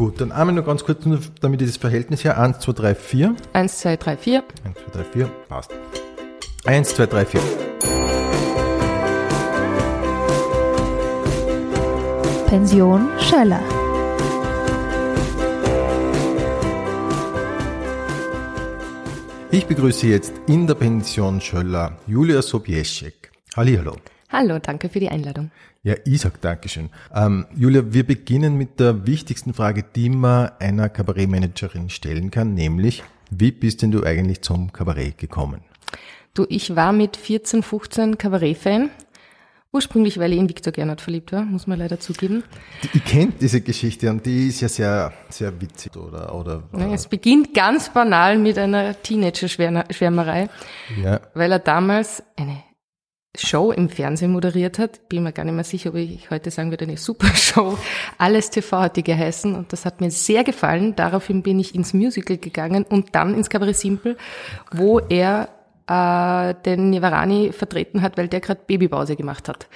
Gut, dann einmal nur ganz kurz, damit ich das Verhältnis her. 1, 2, 3, 4. 1, 2, 3, 4. 1, 2, 3, 4. Passt. 1, 2, 3, 4. Pension Schöller. Ich begrüße jetzt in der Pension Schöller Julia Sobieschek. Hallihallo. Hallo, danke für die Einladung. Ja, ich sag Dankeschön. Ähm, Julia, wir beginnen mit der wichtigsten Frage, die man einer Kabarettmanagerin stellen kann, nämlich, wie bist denn du eigentlich zum Kabarett gekommen? Du, ich war mit 14, 15 Kabarett-Fan. Ursprünglich, weil ich in Viktor Gernot verliebt war, muss man leider zugeben. Ich kenne diese Geschichte und die ist ja sehr, sehr witzig, oder? oder ja, es beginnt ganz banal mit einer Teenager-Schwärmerei, ja. weil er damals eine Show im Fernsehen moderiert hat. Bin mir gar nicht mehr sicher, ob ich heute sagen würde, eine super Show. Alles TV hat die geheißen und das hat mir sehr gefallen. Daraufhin bin ich ins Musical gegangen und dann ins Cabaret Simple, wo er äh, den Nivarani vertreten hat, weil der gerade Babypause gemacht hat.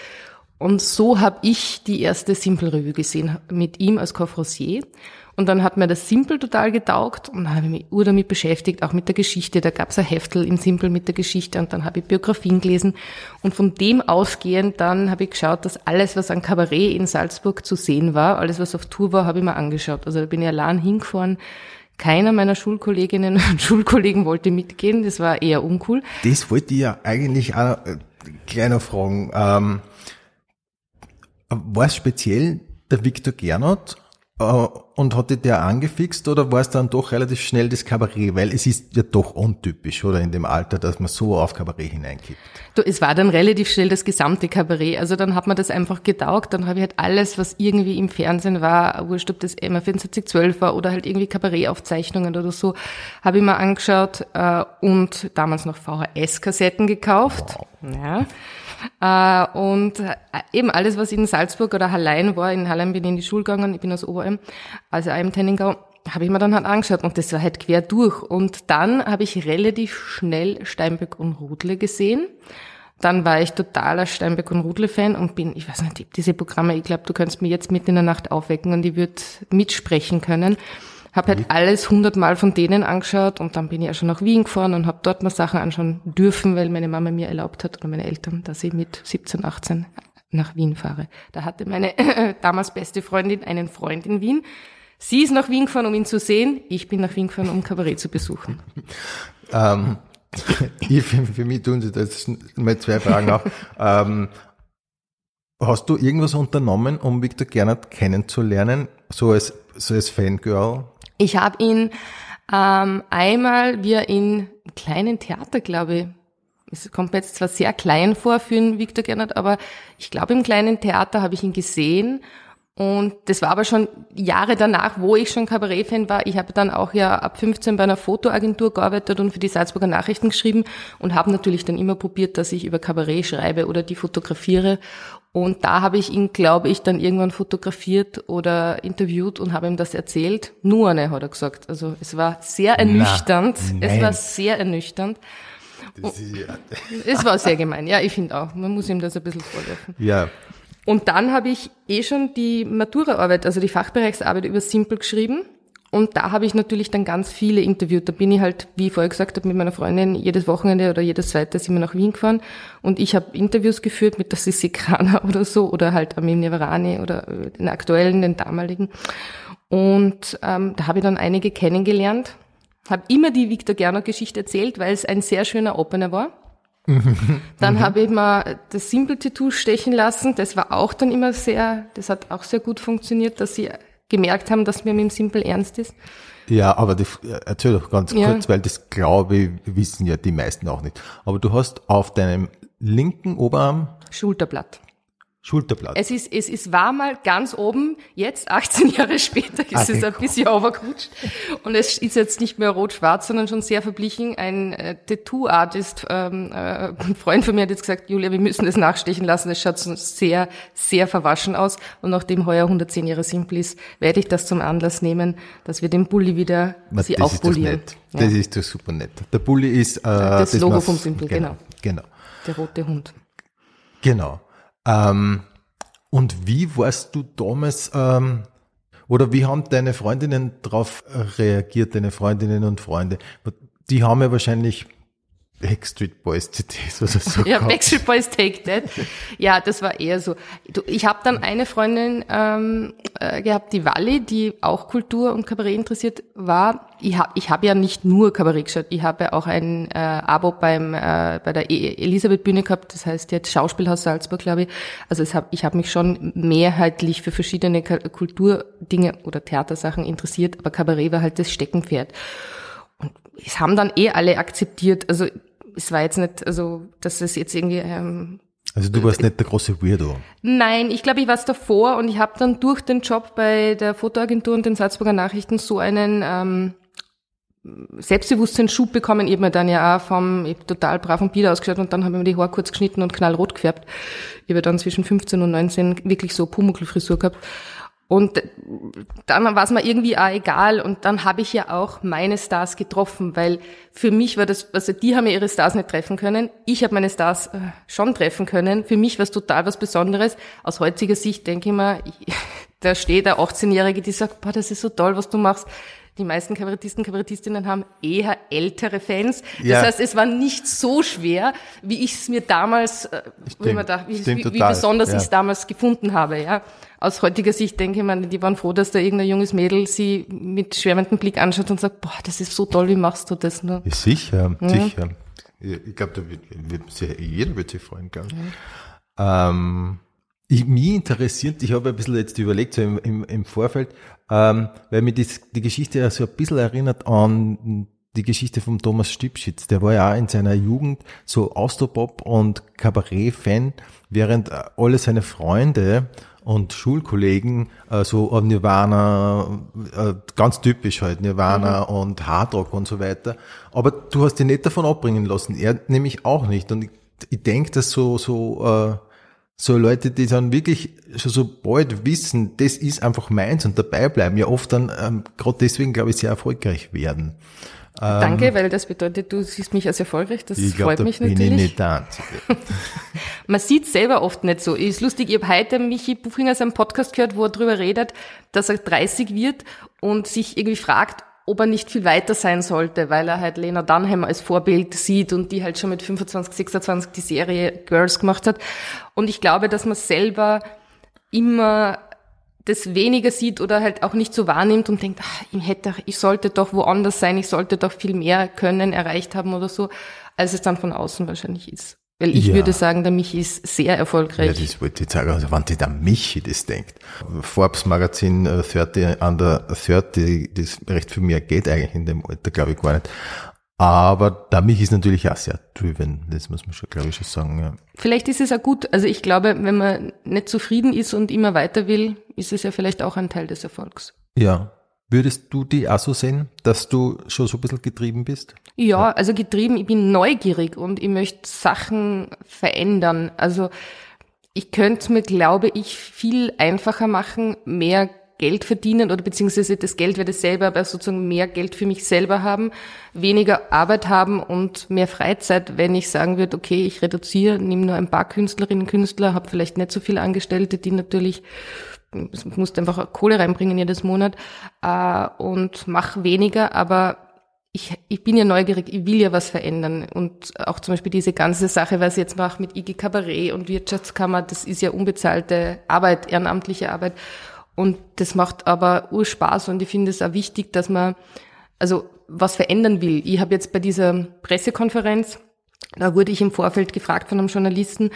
Und so habe ich die erste Simple Revue gesehen mit ihm als Coffrosier. Und dann hat mir das Simple total getaugt und dann habe ich mich ur damit beschäftigt, auch mit der Geschichte. Da gab es ein Heftel im Simple mit der Geschichte und dann habe ich Biografien gelesen. Und von dem ausgehend dann habe ich geschaut, dass alles, was an Kabarett in Salzburg zu sehen war, alles, was auf Tour war, habe ich mir angeschaut. Also da bin ich allein hingefahren. Keiner meiner Schulkolleginnen und Schulkollegen wollte mitgehen. Das war eher uncool. Das wollte ich ja eigentlich auch äh, kleiner fragen. Ähm, war es speziell der Viktor Gernot äh, und hatte der angefixt oder war es dann doch relativ schnell das Kabarett? Weil es ist ja doch untypisch, oder in dem Alter, dass man so auf Kabarett hineinkippt. Du, es war dann relativ schnell das gesamte Kabarett. Also dann hat man das einfach getaugt. Dann habe ich halt alles, was irgendwie im Fernsehen war, wurscht, ob das MA 2412 war oder halt irgendwie Kabarettaufzeichnungen oder so, habe ich mir angeschaut äh, und damals noch VHS-Kassetten gekauft. Wow. Ja. Äh, und äh, eben alles, was in Salzburg oder Hallein war, in Hallein bin ich in die Schule gegangen, ich bin aus Oberalm, also im Tenningau, habe ich mir dann halt angeschaut und das war halt quer durch. Und dann habe ich relativ schnell Steinbeck und Rudle gesehen. Dann war ich totaler Steinbeck und Rudle-Fan und bin, ich weiß nicht, diese Programme, ich glaube, du kannst mir jetzt mitten in der Nacht aufwecken und ich würde mitsprechen können. Habe halt mhm. alles hundertmal von denen angeschaut und dann bin ich auch schon nach Wien gefahren und habe dort mal Sachen anschauen dürfen, weil meine Mama mir erlaubt hat oder meine Eltern, dass ich mit 17, 18 nach Wien fahre. Da hatte meine damals beste Freundin einen Freund in Wien. Sie ist nach Wien gefahren, um ihn zu sehen. Ich bin nach Wien gefahren, um Kabarett zu besuchen. ähm, ich, für, für, mich tun Sie das mal zwei Fragen auch. ähm, hast du irgendwas unternommen, um Victor Gernert kennenzulernen, so als, so als Fangirl? Ich habe ihn ähm, einmal, wie er in kleinen Theater, glaube ich, es kommt mir jetzt zwar sehr klein vor für einen Victor Gernert, aber ich glaube im kleinen Theater habe ich ihn gesehen und das war aber schon Jahre danach, wo ich schon Kabarett-Fan war. Ich habe dann auch ja ab 15 bei einer Fotoagentur gearbeitet und für die Salzburger Nachrichten geschrieben und habe natürlich dann immer probiert, dass ich über Kabarett schreibe oder die fotografiere. Und da habe ich ihn, glaube ich, dann irgendwann fotografiert oder interviewt und habe ihm das erzählt. Nur eine, hat er gesagt. Also es war sehr ernüchternd. Na, es war sehr ernüchternd. Ja es war sehr gemein. Ja, ich finde auch. Man muss ihm das ein bisschen vorwerfen. Ja. Und dann habe ich eh schon die Maturaarbeit, also die Fachbereichsarbeit über Simple geschrieben und da habe ich natürlich dann ganz viele interviewt. Da bin ich halt, wie ich vorher gesagt habe, mit meiner Freundin jedes Wochenende oder jedes zweite sind wir nach Wien gefahren. Und ich habe Interviews geführt mit der Sissi Kraner oder so oder halt Amim Nevarani oder äh, den aktuellen, den damaligen. Und ähm, da habe ich dann einige kennengelernt. Habe immer die Victor Gernot Geschichte erzählt, weil es ein sehr schöner Opener war. dann habe ich mal das Simple Tattoo stechen lassen. Das war auch dann immer sehr, das hat auch sehr gut funktioniert, dass sie gemerkt haben, dass mir mit dem Simple ernst ist? Ja, aber die, erzähl doch ganz ja. kurz, weil das glaube ich, wissen ja die meisten auch nicht. Aber du hast auf deinem linken Oberarm Schulterblatt. Schulterblatt. Es ist, es ist, war mal ganz oben, jetzt 18 Jahre später ist ah, es ein bisschen overgerutscht. Und es ist jetzt nicht mehr rot-schwarz, sondern schon sehr verblichen. Ein äh, Tattoo-Artist, ähm, äh, ein Freund von mir hat jetzt gesagt, Julia, wir müssen das nachstechen lassen. Es schaut sehr, sehr verwaschen aus. Und nachdem heuer 110 Jahre simpel ist, werde ich das zum Anlass nehmen, dass wir den Bulli wieder Na, sie das aufpolieren. Ist das, ja. das ist doch super nett. Der Bulli ist äh, das, das Logo vom Simpel, genau, genau. Genau. Der rote Hund. Genau. Ähm, und wie warst du damals, ähm, Oder wie haben deine Freundinnen darauf reagiert, deine Freundinnen und Freunde? Die haben ja wahrscheinlich Backstreet Boys CDs oder so. Ja. Backstreet Boys Take That. Ja, das war eher so. Ich habe dann eine Freundin ähm, äh, gehabt, die Wally, die auch Kultur und Kabarett interessiert war. Ich habe ich hab ja nicht nur Kabarett geschaut, ich habe ja auch ein äh, Abo beim äh, bei der e Elisabeth Bühne gehabt, das heißt jetzt Schauspielhaus Salzburg, glaube ich. Also es hab, ich habe mich schon mehrheitlich für verschiedene Kulturdinge oder Theatersachen interessiert, aber Kabarett war halt das Steckenpferd. Und es haben dann eh alle akzeptiert. Also es war jetzt nicht, also dass es jetzt irgendwie. Ähm, also du warst nicht der große Weirdo. Nein, ich glaube, ich war es davor und ich habe dann durch den Job bei der Fotoagentur und den Salzburger Nachrichten so einen ähm, Selbstbewusstseinsschub bekommen. Ich habe mir dann ja auch vom ich total braven Bieder ausgeschaut und dann habe ich mir die Haare kurz geschnitten und knallrot gefärbt. Ich habe dann zwischen 15 und 19 wirklich so Pumuckl-Frisur gehabt. Und dann war es mir irgendwie auch egal und dann habe ich ja auch meine Stars getroffen, weil für mich war das, also die haben ja ihre Stars nicht treffen können, ich habe meine Stars äh, schon treffen können. Für mich war es total was Besonderes. Aus heutiger Sicht denke ich mir, da steht der 18-Jährige, die sagt, boah, das ist so toll, was du machst. Die meisten Kabarettisten, Kabarettistinnen haben eher ältere Fans. Das ja. heißt, es war nicht so schwer, wie ich es mir damals, äh, stimmt, da, wie, wie, wie, besonders ja. ich es damals gefunden habe. Ja aus heutiger Sicht denke ich, man, die waren froh, dass da irgendein junges Mädel sie mit schwärmendem Blick anschaut und sagt, boah, das ist so toll, wie machst du das? Ne? Sicher, ja. sicher. Ich glaube, jeder wird sich freuen, glaube ja. ähm, ich, mich interessiert, ich habe ein bisschen jetzt überlegt, so im, im, im Vorfeld, ähm, weil mir die, die Geschichte ja so ein bisschen erinnert an die Geschichte von Thomas Stipschitz. Der war ja auch in seiner Jugend so Austropop und Kabarett-Fan, während alle seine Freunde und Schulkollegen äh, so Nirvana, äh, ganz typisch halt, Nirvana mhm. und Hardrock und so weiter. Aber du hast ihn nicht davon abbringen lassen, er nämlich auch nicht. Und ich, ich denke, dass so, so, äh, so Leute, die dann wirklich schon so bald wissen, das ist einfach meins und dabei bleiben, ja oft dann ähm, gerade deswegen, glaube ich, sehr erfolgreich werden. Danke, ähm, weil das bedeutet, du siehst mich als erfolgreich. Das ich freut glaub, mich natürlich. Bin ich nicht der. Man sieht selber oft nicht so. Ist lustig, ich habe heute Michi Buchinger seinen Podcast gehört, wo er darüber redet, dass er 30 wird und sich irgendwie fragt, ob er nicht viel weiter sein sollte, weil er halt Lena Dunham als Vorbild sieht und die halt schon mit 25, 26 die Serie Girls gemacht hat. Und ich glaube, dass man selber immer das weniger sieht oder halt auch nicht so wahrnimmt und denkt, ach, ich hätte, ich sollte doch woanders sein, ich sollte doch viel mehr können, erreicht haben oder so, als es dann von außen wahrscheinlich ist. Weil ich ja. würde sagen, der Michi ist sehr erfolgreich. Ja, das wollte ich sagen, also wenn sich der Michi das denkt. Forbes Magazin 30 äh, under 30, das recht viel mehr geht eigentlich in dem Alter, glaube ich gar nicht. Aber da mich ist natürlich auch sehr driven, das muss man schon, glaube ich, schon sagen. Ja. Vielleicht ist es auch gut. Also ich glaube, wenn man nicht zufrieden ist und immer weiter will, ist es ja vielleicht auch ein Teil des Erfolgs. Ja. Würdest du die auch so sehen, dass du schon so ein bisschen getrieben bist? Ja, also getrieben, ich bin neugierig und ich möchte Sachen verändern. Also ich könnte es mir, glaube ich, viel einfacher machen, mehr Geld verdienen oder beziehungsweise das Geld werde ich selber, aber sozusagen mehr Geld für mich selber haben, weniger Arbeit haben und mehr Freizeit, wenn ich sagen würde, okay, ich reduziere, nehme nur ein paar Künstlerinnen und Künstler, habe vielleicht nicht so viele Angestellte, die natürlich musst einfach Kohle reinbringen jedes Monat äh, und mach weniger, aber ich, ich bin ja neugierig, ich will ja was verändern. Und auch zum Beispiel diese ganze Sache, was ich jetzt mache mit IG Kabarett und Wirtschaftskammer, das ist ja unbezahlte Arbeit, ehrenamtliche Arbeit. Und das macht aber Urspaß und ich finde es auch wichtig, dass man also was verändern will. Ich habe jetzt bei dieser Pressekonferenz, da wurde ich im Vorfeld gefragt von einem Journalisten,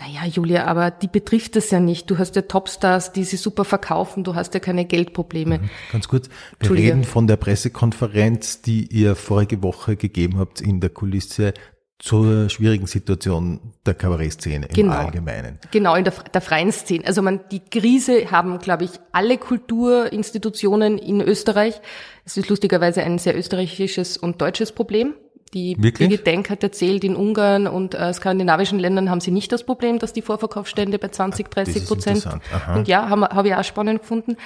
naja, Julia, aber die betrifft das ja nicht. Du hast ja Topstars, die sie super verkaufen, du hast ja keine Geldprobleme. Mhm. Ganz kurz, wir reden von der Pressekonferenz, die ihr vorige Woche gegeben habt in der Kulisse zur schwierigen Situation der Kabarettszene im genau. Allgemeinen. Genau, in der, der freien Szene. Also man, die Krise haben, glaube ich, alle Kulturinstitutionen in Österreich. Es ist lustigerweise ein sehr österreichisches und deutsches Problem. Die Birgit Denk hat erzählt, in Ungarn und äh, skandinavischen Ländern haben sie nicht das Problem, dass die Vorverkaufsstände bei 20, 30 Prozent. Und ja, habe hab ich auch spannend gefunden.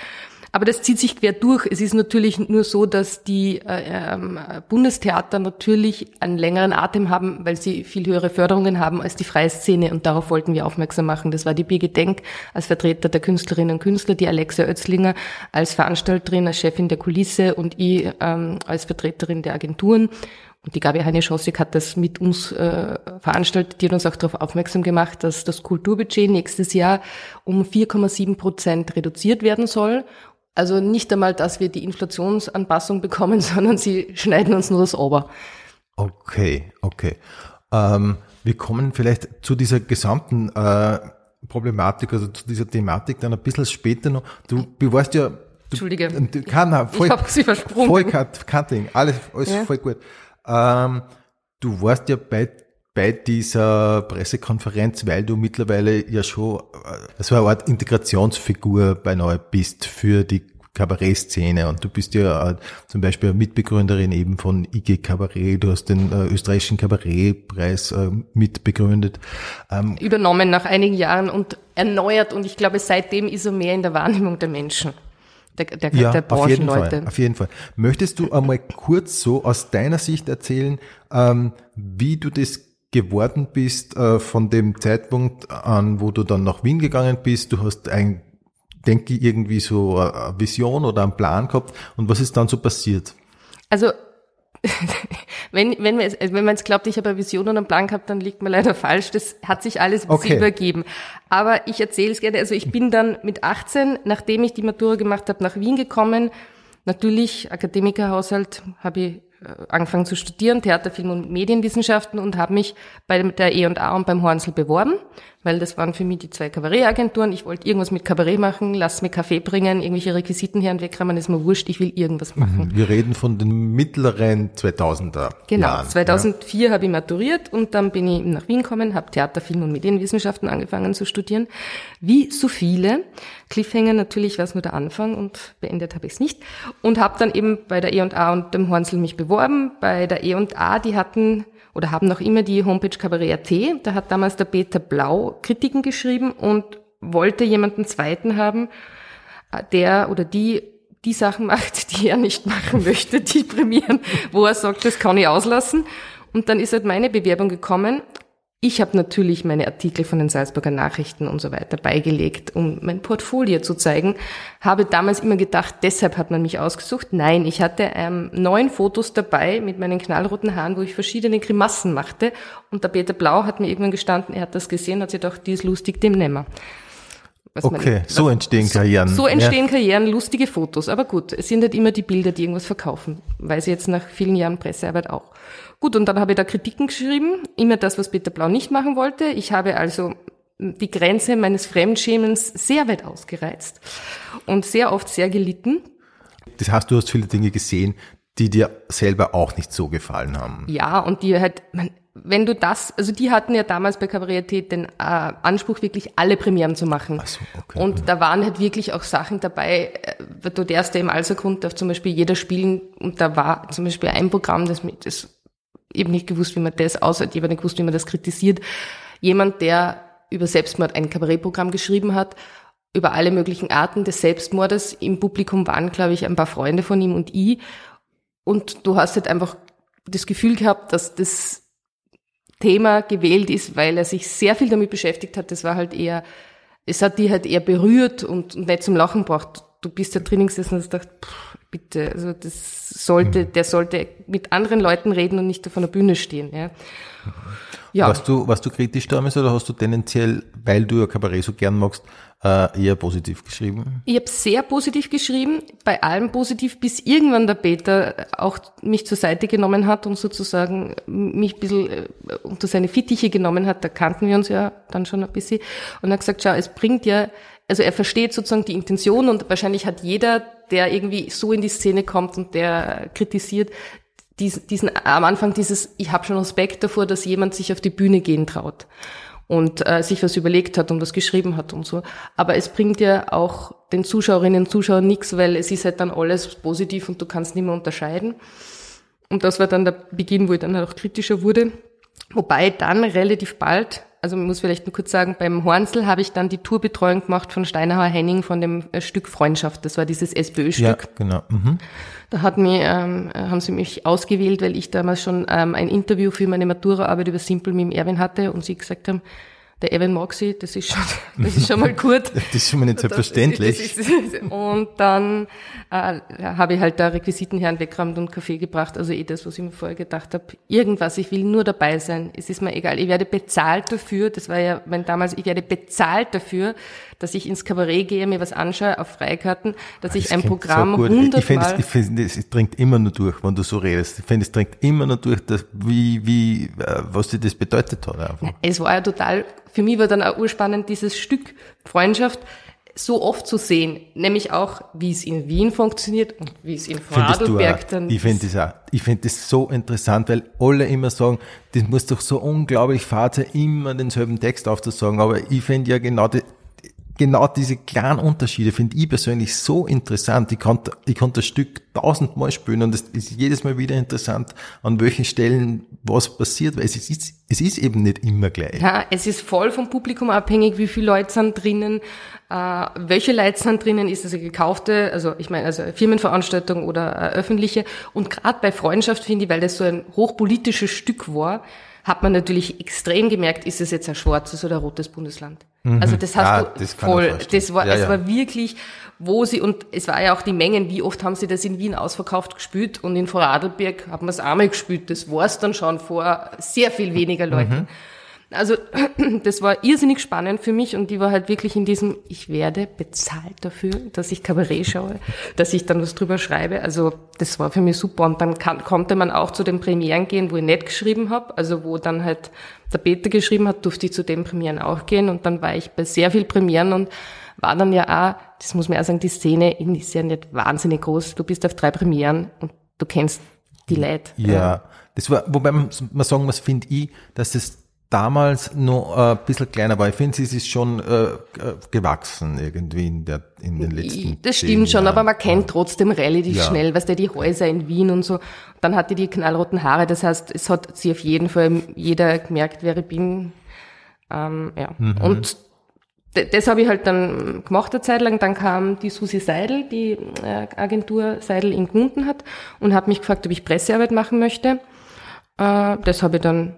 Aber das zieht sich quer durch. Es ist natürlich nur so, dass die äh, ähm, Bundestheater natürlich einen längeren Atem haben, weil sie viel höhere Förderungen haben als die freie Szene. Und darauf wollten wir aufmerksam machen. Das war die Birgit Denk als Vertreter der Künstlerinnen und Künstler, die Alexia Oetzlinger als Veranstalterin, als Chefin der Kulisse und ich ähm, als Vertreterin der Agenturen. Und die Gabi Heine Schossig hat das mit uns äh, veranstaltet, die hat uns auch darauf aufmerksam gemacht, dass das Kulturbudget nächstes Jahr um 4,7 Prozent reduziert werden soll. Also nicht einmal, dass wir die Inflationsanpassung bekommen, sondern sie schneiden uns nur das Ober. Okay, okay. Ähm, wir kommen vielleicht zu dieser gesamten äh, Problematik, also zu dieser Thematik dann ein bisschen später noch. Du, warst ja... Du, Entschuldige. Kann, voll, ich habe sie versprochen. Voll Cutting, alles, alles ja. voll gut. Ähm, du warst ja bei, bei dieser Pressekonferenz, weil du mittlerweile ja schon äh, so eine Art Integrationsfigur bei Neu bist für die Kabarettszene. Und du bist ja äh, zum Beispiel Mitbegründerin eben von IG Kabarett, du hast den äh, österreichischen Kabarettpreis äh, mitbegründet. Ähm, Übernommen nach einigen Jahren und erneuert. Und ich glaube seitdem ist er mehr in der Wahrnehmung der Menschen der, der, ja, der Branchenleute. Auf jeden, Fall, auf jeden Fall. Möchtest du einmal kurz so aus deiner Sicht erzählen, ähm, wie du das geworden bist äh, von dem Zeitpunkt an, wo du dann nach Wien gegangen bist? Du hast ein, denke ich, irgendwie so eine Vision oder einen Plan gehabt und was ist dann so passiert? Also wenn, wenn, man, also wenn man jetzt glaubt, ich habe eine Vision und einen Plan gehabt, dann liegt man leider falsch. Das hat sich alles okay. übergeben. Aber ich erzähle es gerne. Also ich bin dann mit 18, nachdem ich die Matura gemacht habe, nach Wien gekommen. Natürlich, Akademikerhaushalt, habe ich äh, angefangen zu studieren, Theater, Film und Medienwissenschaften und habe mich bei der E&A und beim Hornsel beworben weil das waren für mich die zwei Kabarettagenturen. Ich wollte irgendwas mit Kabarett machen, lass mir Kaffee bringen, irgendwelche Requisiten her und wegräumen, ist mir wurscht, ich will irgendwas machen. Wir reden von den mittleren 2000er Genau, Jahren, 2004 ja. habe ich maturiert und dann bin ich nach Wien gekommen, habe Theater, Film und Medienwissenschaften angefangen zu studieren. Wie so viele. Cliffhanger natürlich war es nur der Anfang und beendet habe ich es nicht. Und habe dann eben bei der E&A und dem Hornsel mich beworben. Bei der E&A, die hatten oder haben noch immer die Homepage Kabarett.at. Da hat damals der Peter Blau Kritiken geschrieben und wollte jemanden zweiten haben, äh, der oder die die Sachen macht, die er nicht machen möchte, die prämieren, wo er sagt, das kann ich auslassen. Und dann ist halt meine Bewerbung gekommen ich habe natürlich meine Artikel von den Salzburger Nachrichten und so weiter beigelegt, um mein Portfolio zu zeigen. Habe damals immer gedacht, deshalb hat man mich ausgesucht. Nein, ich hatte ähm, neun Fotos dabei mit meinen knallroten Haaren, wo ich verschiedene Grimassen machte. Und der Peter Blau hat mir irgendwann gestanden, er hat das gesehen, hat sich gedacht, die ist lustig, dem nehmen wir. Was okay, man, so entstehen Karrieren. So, so entstehen ja. Karrieren, lustige Fotos. Aber gut, es sind halt immer die Bilder, die irgendwas verkaufen. Weiß ich jetzt nach vielen Jahren Pressearbeit auch. Gut, und dann habe ich da Kritiken geschrieben, immer das, was Peter Blau nicht machen wollte. Ich habe also die Grenze meines Fremdschämens sehr weit ausgereizt und sehr oft sehr gelitten. Das heißt, du hast viele Dinge gesehen, die dir selber auch nicht so gefallen haben. Ja, und die halt, man, wenn du das, also die hatten ja damals bei Kabarettät den äh, Anspruch, wirklich alle Premieren zu machen. Ach so, okay. Und da waren halt wirklich auch Sachen dabei, äh, du der erste im Alsergrund darf zum Beispiel jeder spielen und da war zum Beispiel ein Programm, das, das eben nicht gewusst, wie man das aussieht, ich habe nicht gewusst, wie man das kritisiert. Jemand, der über Selbstmord ein Kabarettprogramm geschrieben hat, über alle möglichen Arten des Selbstmordes. Im Publikum waren, glaube ich, ein paar Freunde von ihm und ich. Und du hast halt einfach das Gefühl gehabt, dass das Thema gewählt ist, weil er sich sehr viel damit beschäftigt hat. Das war halt eher, es hat die halt eher berührt und, und nicht zum Lachen gebracht. Du bist da drinnen gesessen und hast gedacht, pff, bitte, also das sollte, mhm. der sollte mit anderen Leuten reden und nicht auf einer Bühne stehen. Ja. Ja. Warst du, warst du kritisch damals oder hast du tendenziell, weil du ja Kabarett so gern magst, äh, eher positiv geschrieben? Ich habe sehr positiv geschrieben, bei allem positiv, bis irgendwann der Peter auch mich zur Seite genommen hat und sozusagen mich ein bisschen äh, unter seine Fittiche genommen hat. Da kannten wir uns ja dann schon ein bisschen und hat gesagt, schau, es bringt ja also er versteht sozusagen die Intention und wahrscheinlich hat jeder, der irgendwie so in die Szene kommt und der kritisiert, diesen, diesen am Anfang dieses, ich habe schon Respekt davor, dass jemand sich auf die Bühne gehen traut und äh, sich was überlegt hat und was geschrieben hat und so. Aber es bringt ja auch den Zuschauerinnen und Zuschauern nichts, weil es ist halt dann alles positiv und du kannst nicht mehr unterscheiden. Und das war dann der Beginn, wo ich dann halt auch kritischer wurde. Wobei dann relativ bald also man muss vielleicht nur kurz sagen, beim Hornsel habe ich dann die Tourbetreuung gemacht von Steinerhauer Henning von dem äh, Stück Freundschaft. Das war dieses SPÖ-Stück. Ja, genau. Mhm. Da hat mich, ähm, haben sie mich ausgewählt, weil ich damals schon ähm, ein Interview für meine Maturaarbeit über Simple mit dem Erwin hatte und sie gesagt haben, der Evan Moxie, das ist schon, das ist schon mal gut. das ist schon mal nicht selbstverständlich. Das ist, und dann äh, habe ich halt da Requisitenherren weggeräumt und Kaffee gebracht, also eh das, was ich mir vorher gedacht habe. Irgendwas, ich will nur dabei sein. Es ist mir egal. Ich werde bezahlt dafür, das war ja mein damals, ich werde bezahlt dafür, dass ich ins Kabarett gehe, mir was anschaue auf Freikarten, dass das ich ein Programm so hundertmal... Ich finde, ich find, es dringt immer nur durch, wenn du so redest. Ich finde, es dringt immer nur durch, dass, wie, wie, äh, was dir das bedeutet hat. Einfach. Es war ja total, für mich war dann auch urspannend, dieses Stück Freundschaft, so oft zu sehen, nämlich auch, wie es in Wien funktioniert und wie es in Vorarlberg dann Ich finde das auch, ich finde das so interessant, weil alle immer sagen, das muss doch so unglaublich fad sein, immer denselben Text aufzusagen, aber ich finde ja genau die, genau diese kleinen Unterschiede finde ich persönlich so interessant. Ich konnte, ich konnte das Stück tausendmal spielen und es ist jedes Mal wieder interessant, an welchen Stellen was passiert, weil es ist, es ist eben nicht immer gleich. Ja, es ist voll vom Publikum abhängig, wie viele Leute sind drinnen, äh, welche Leute sind drinnen, ist es eine gekaufte, also ich meine, also Firmenveranstaltung oder eine öffentliche. Und gerade bei Freundschaft finde ich, weil das so ein hochpolitisches Stück war, hat man natürlich extrem gemerkt, ist es jetzt ein schwarzes oder ein rotes Bundesland. Mhm. Also das hast ja, du das voll, das war, ja, es ja. war wirklich, wo sie, und es war ja auch die Mengen, wie oft haben sie das in Wien ausverkauft gespielt und in Vorarlberg haben wir es einmal gespielt, das war es dann schon vor sehr viel weniger Leuten. Mhm. Also das war irrsinnig spannend für mich und die war halt wirklich in diesem, ich werde bezahlt dafür, dass ich Kabarett schaue, dass ich dann was drüber schreibe. Also das war für mich super. Und dann kann, konnte man auch zu den Premieren gehen, wo ich nicht geschrieben habe, also wo dann halt der Peter geschrieben hat, durfte ich zu den Premieren auch gehen. Und dann war ich bei sehr viel Premieren und war dann ja auch, das muss man auch sagen, die Szene ist ja nicht wahnsinnig groß. Du bist auf drei Premieren und du kennst die Leute. Ja, das war, wobei man, sagen muss, finde ich, dass es damals noch äh, ein bisschen kleiner war. Ich finde, es ist schon äh, gewachsen irgendwie in, der, in den letzten Das stimmt schon, aber man kennt trotzdem relativ ja. schnell, weißt du, die Häuser in Wien und so. Dann hatte die knallroten Haare, das heißt, es hat sie auf jeden Fall jeder gemerkt, wer ich bin. Ähm, ja. Mhm. Und das habe ich halt dann gemacht eine Zeit lang. Dann kam die Susi Seidel, die äh, Agentur Seidel in Gmunden hat und hat mich gefragt, ob ich Pressearbeit machen möchte. Äh, das habe ich dann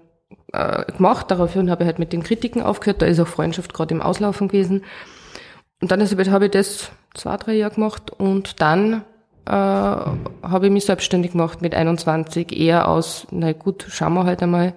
äh, gemacht. Daraufhin habe ich halt mit den Kritiken aufgehört. Da ist auch Freundschaft gerade im Auslaufen gewesen. Und dann habe ich das zwei, drei Jahre gemacht und dann äh, habe ich mich selbstständig gemacht mit 21, eher aus, na gut, schauen wir halt einmal,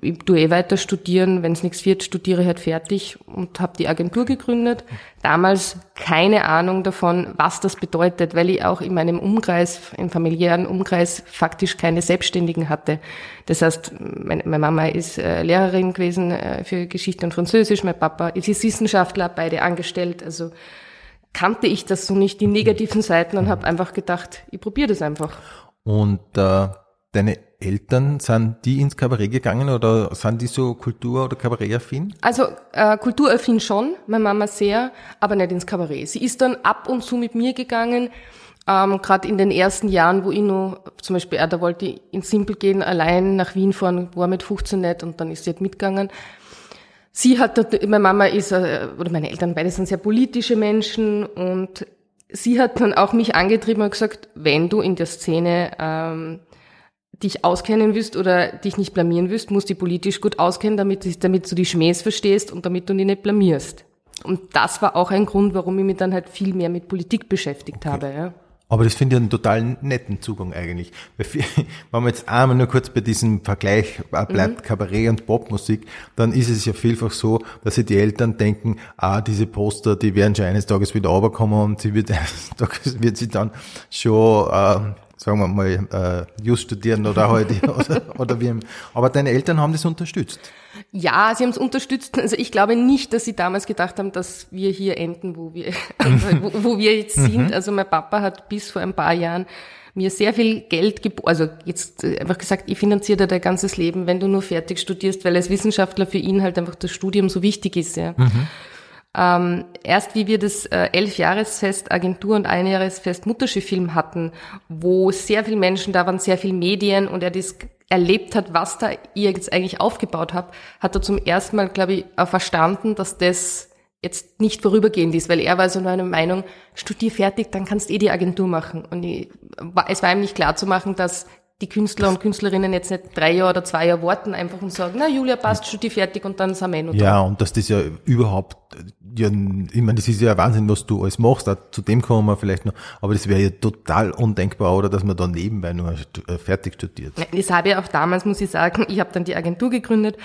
ich tue eh weiter studieren, wenn es nichts wird, studiere halt fertig und habe die Agentur gegründet. Damals keine Ahnung davon, was das bedeutet, weil ich auch in meinem Umkreis, im familiären Umkreis faktisch keine Selbstständigen hatte. Das heißt, meine, Mama ist äh, Lehrerin gewesen äh, für Geschichte und Französisch, mein Papa ist Wissenschaftler, beide angestellt, also kannte ich das so nicht, die negativen Seiten und habe einfach gedacht, ich probiere das einfach. Und äh, deine Eltern, sind die ins Kabarett gegangen oder sind die so Kultur- oder Kabarett-affin? Also äh, kulturaffin schon, meine Mama sehr, aber nicht ins Kabarett. Sie ist dann ab und zu mit mir gegangen, ähm, gerade in den ersten Jahren, wo ich noch, zum Beispiel, äh, da wollte ich in Simpel gehen, allein nach Wien fahren, war mit 15 nicht und dann ist sie halt mitgegangen. Sie hat, meine Mama ist, äh, oder meine Eltern beide sind sehr politische Menschen und sie hat dann auch mich angetrieben und gesagt, wenn du in der Szene ähm, dich auskennen willst oder dich nicht blamieren willst, musst du politisch gut auskennen, damit, damit du die Schmähs verstehst und damit du die nicht blamierst. Und das war auch ein Grund, warum ich mich dann halt viel mehr mit Politik beschäftigt okay. habe. Ja. Aber das finde ich einen total netten Zugang eigentlich. Wenn man jetzt einmal nur kurz bei diesem Vergleich bleibt, mhm. Kabarett und Popmusik, dann ist es ja vielfach so, dass sich die Eltern denken, ah, diese Poster, die werden schon eines Tages wieder runterkommen und sie wird eines Tages wird sie dann schon äh, sagen wir mal, äh, Just studieren oder halt, oder, oder wie. Aber deine Eltern haben das unterstützt. Ja, sie haben es unterstützt. Also ich glaube nicht, dass sie damals gedacht haben, dass wir hier enden, wo wir, wo, wo, wir jetzt sind. Mhm. Also mein Papa hat bis vor ein paar Jahren mir sehr viel Geld geboten, also jetzt äh, einfach gesagt, ich finanziere dir dein ganzes Leben, wenn du nur fertig studierst, weil als Wissenschaftler für ihn halt einfach das Studium so wichtig ist. Ja. Mhm. Ähm, erst wie wir das äh, Elfjahresfest Agentur und Einjahresfest Mutterschiff-Film hatten, wo sehr viele Menschen da waren, sehr viele Medien und er das erlebt hat, was da ihr jetzt eigentlich aufgebaut habt, hat er zum ersten Mal, glaube ich, verstanden, dass das jetzt nicht vorübergehend ist, weil er war so eine Meinung, studier fertig, dann kannst eh die Agentur machen. Und ich, es war ihm nicht klar zu machen, dass die Künstler und Künstlerinnen jetzt nicht drei Jahre oder zwei Jahre warten einfach und sagen, na Julia, passt, studier fertig und dann sind wir eh noch Ja, und dass das ja überhaupt, ja, ich meine, das ist ja Wahnsinn, was du alles machst, auch zu dem kommen wir vielleicht noch, aber das wäre ja total undenkbar, oder, dass man da nebenbei nur äh, fertig studiert. Das habe ich auch damals, muss ich sagen, ich habe dann die Agentur gegründet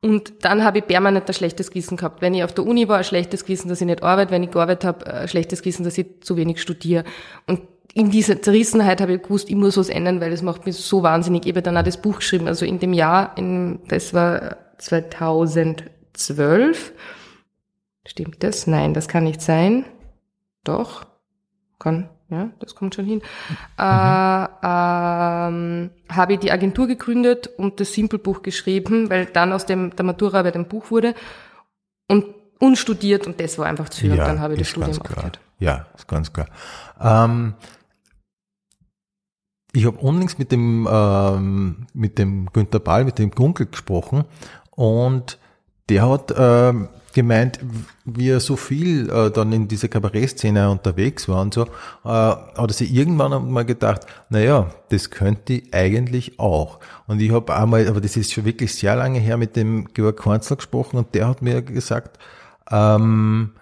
und dann habe ich permanent ein schlechtes Gewissen gehabt. Wenn ich auf der Uni war, ein schlechtes Gewissen, dass ich nicht arbeite, wenn ich gearbeitet habe, ein schlechtes Gewissen, dass ich zu wenig studiere. Und in dieser Zerrissenheit habe ich gewusst, ich muss was ändern, weil das macht mich so wahnsinnig. Ich habe dann auch das Buch geschrieben. Also in dem Jahr, in, das war 2012. Stimmt das? Nein, das kann nicht sein. Doch. Kann, ja, das kommt schon hin. Mhm. Äh, ähm, habe ich die Agentur gegründet und das Simple-Buch geschrieben, weil dann aus dem, der Matura-Arbeit ein Buch wurde. Und unstudiert und das war einfach zu. Ja, und dann habe ich das Studium aufgehört. Ja, ist ganz klar. Ähm, ich habe unlängst mit dem, ähm, mit dem Günter Ball, mit dem Gunkel gesprochen und der hat ähm, gemeint, wie er so viel äh, dann in dieser Kabarettszene unterwegs war und so, äh, hat er sich irgendwann mal gedacht, naja, das könnte ich eigentlich auch. Und ich habe einmal, aber das ist schon wirklich sehr lange her, mit dem Georg Kornzler gesprochen und der hat mir gesagt, ähm,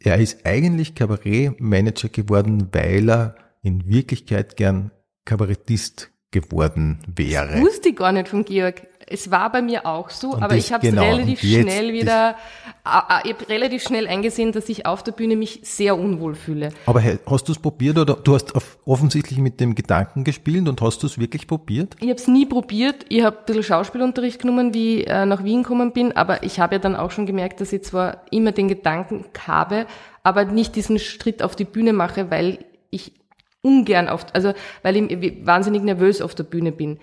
er ist eigentlich Kabarettmanager geworden, weil er in Wirklichkeit gern Kabarettist geworden wäre. Das wusste ich gar nicht von Georg. Es war bei mir auch so, und aber ich habe es genau, relativ schnell wieder, ich habe relativ schnell eingesehen, dass ich auf der Bühne mich sehr unwohl fühle. Aber hast du es probiert oder du hast offensichtlich mit dem Gedanken gespielt und hast du es wirklich probiert? Ich habe es nie probiert. Ich habe ein bisschen Schauspielunterricht genommen, wie ich äh, nach Wien gekommen bin, aber ich habe ja dann auch schon gemerkt, dass ich zwar immer den Gedanken habe, aber nicht diesen Schritt auf die Bühne mache, weil ich ungern auf, also weil ich wahnsinnig nervös auf der Bühne bin.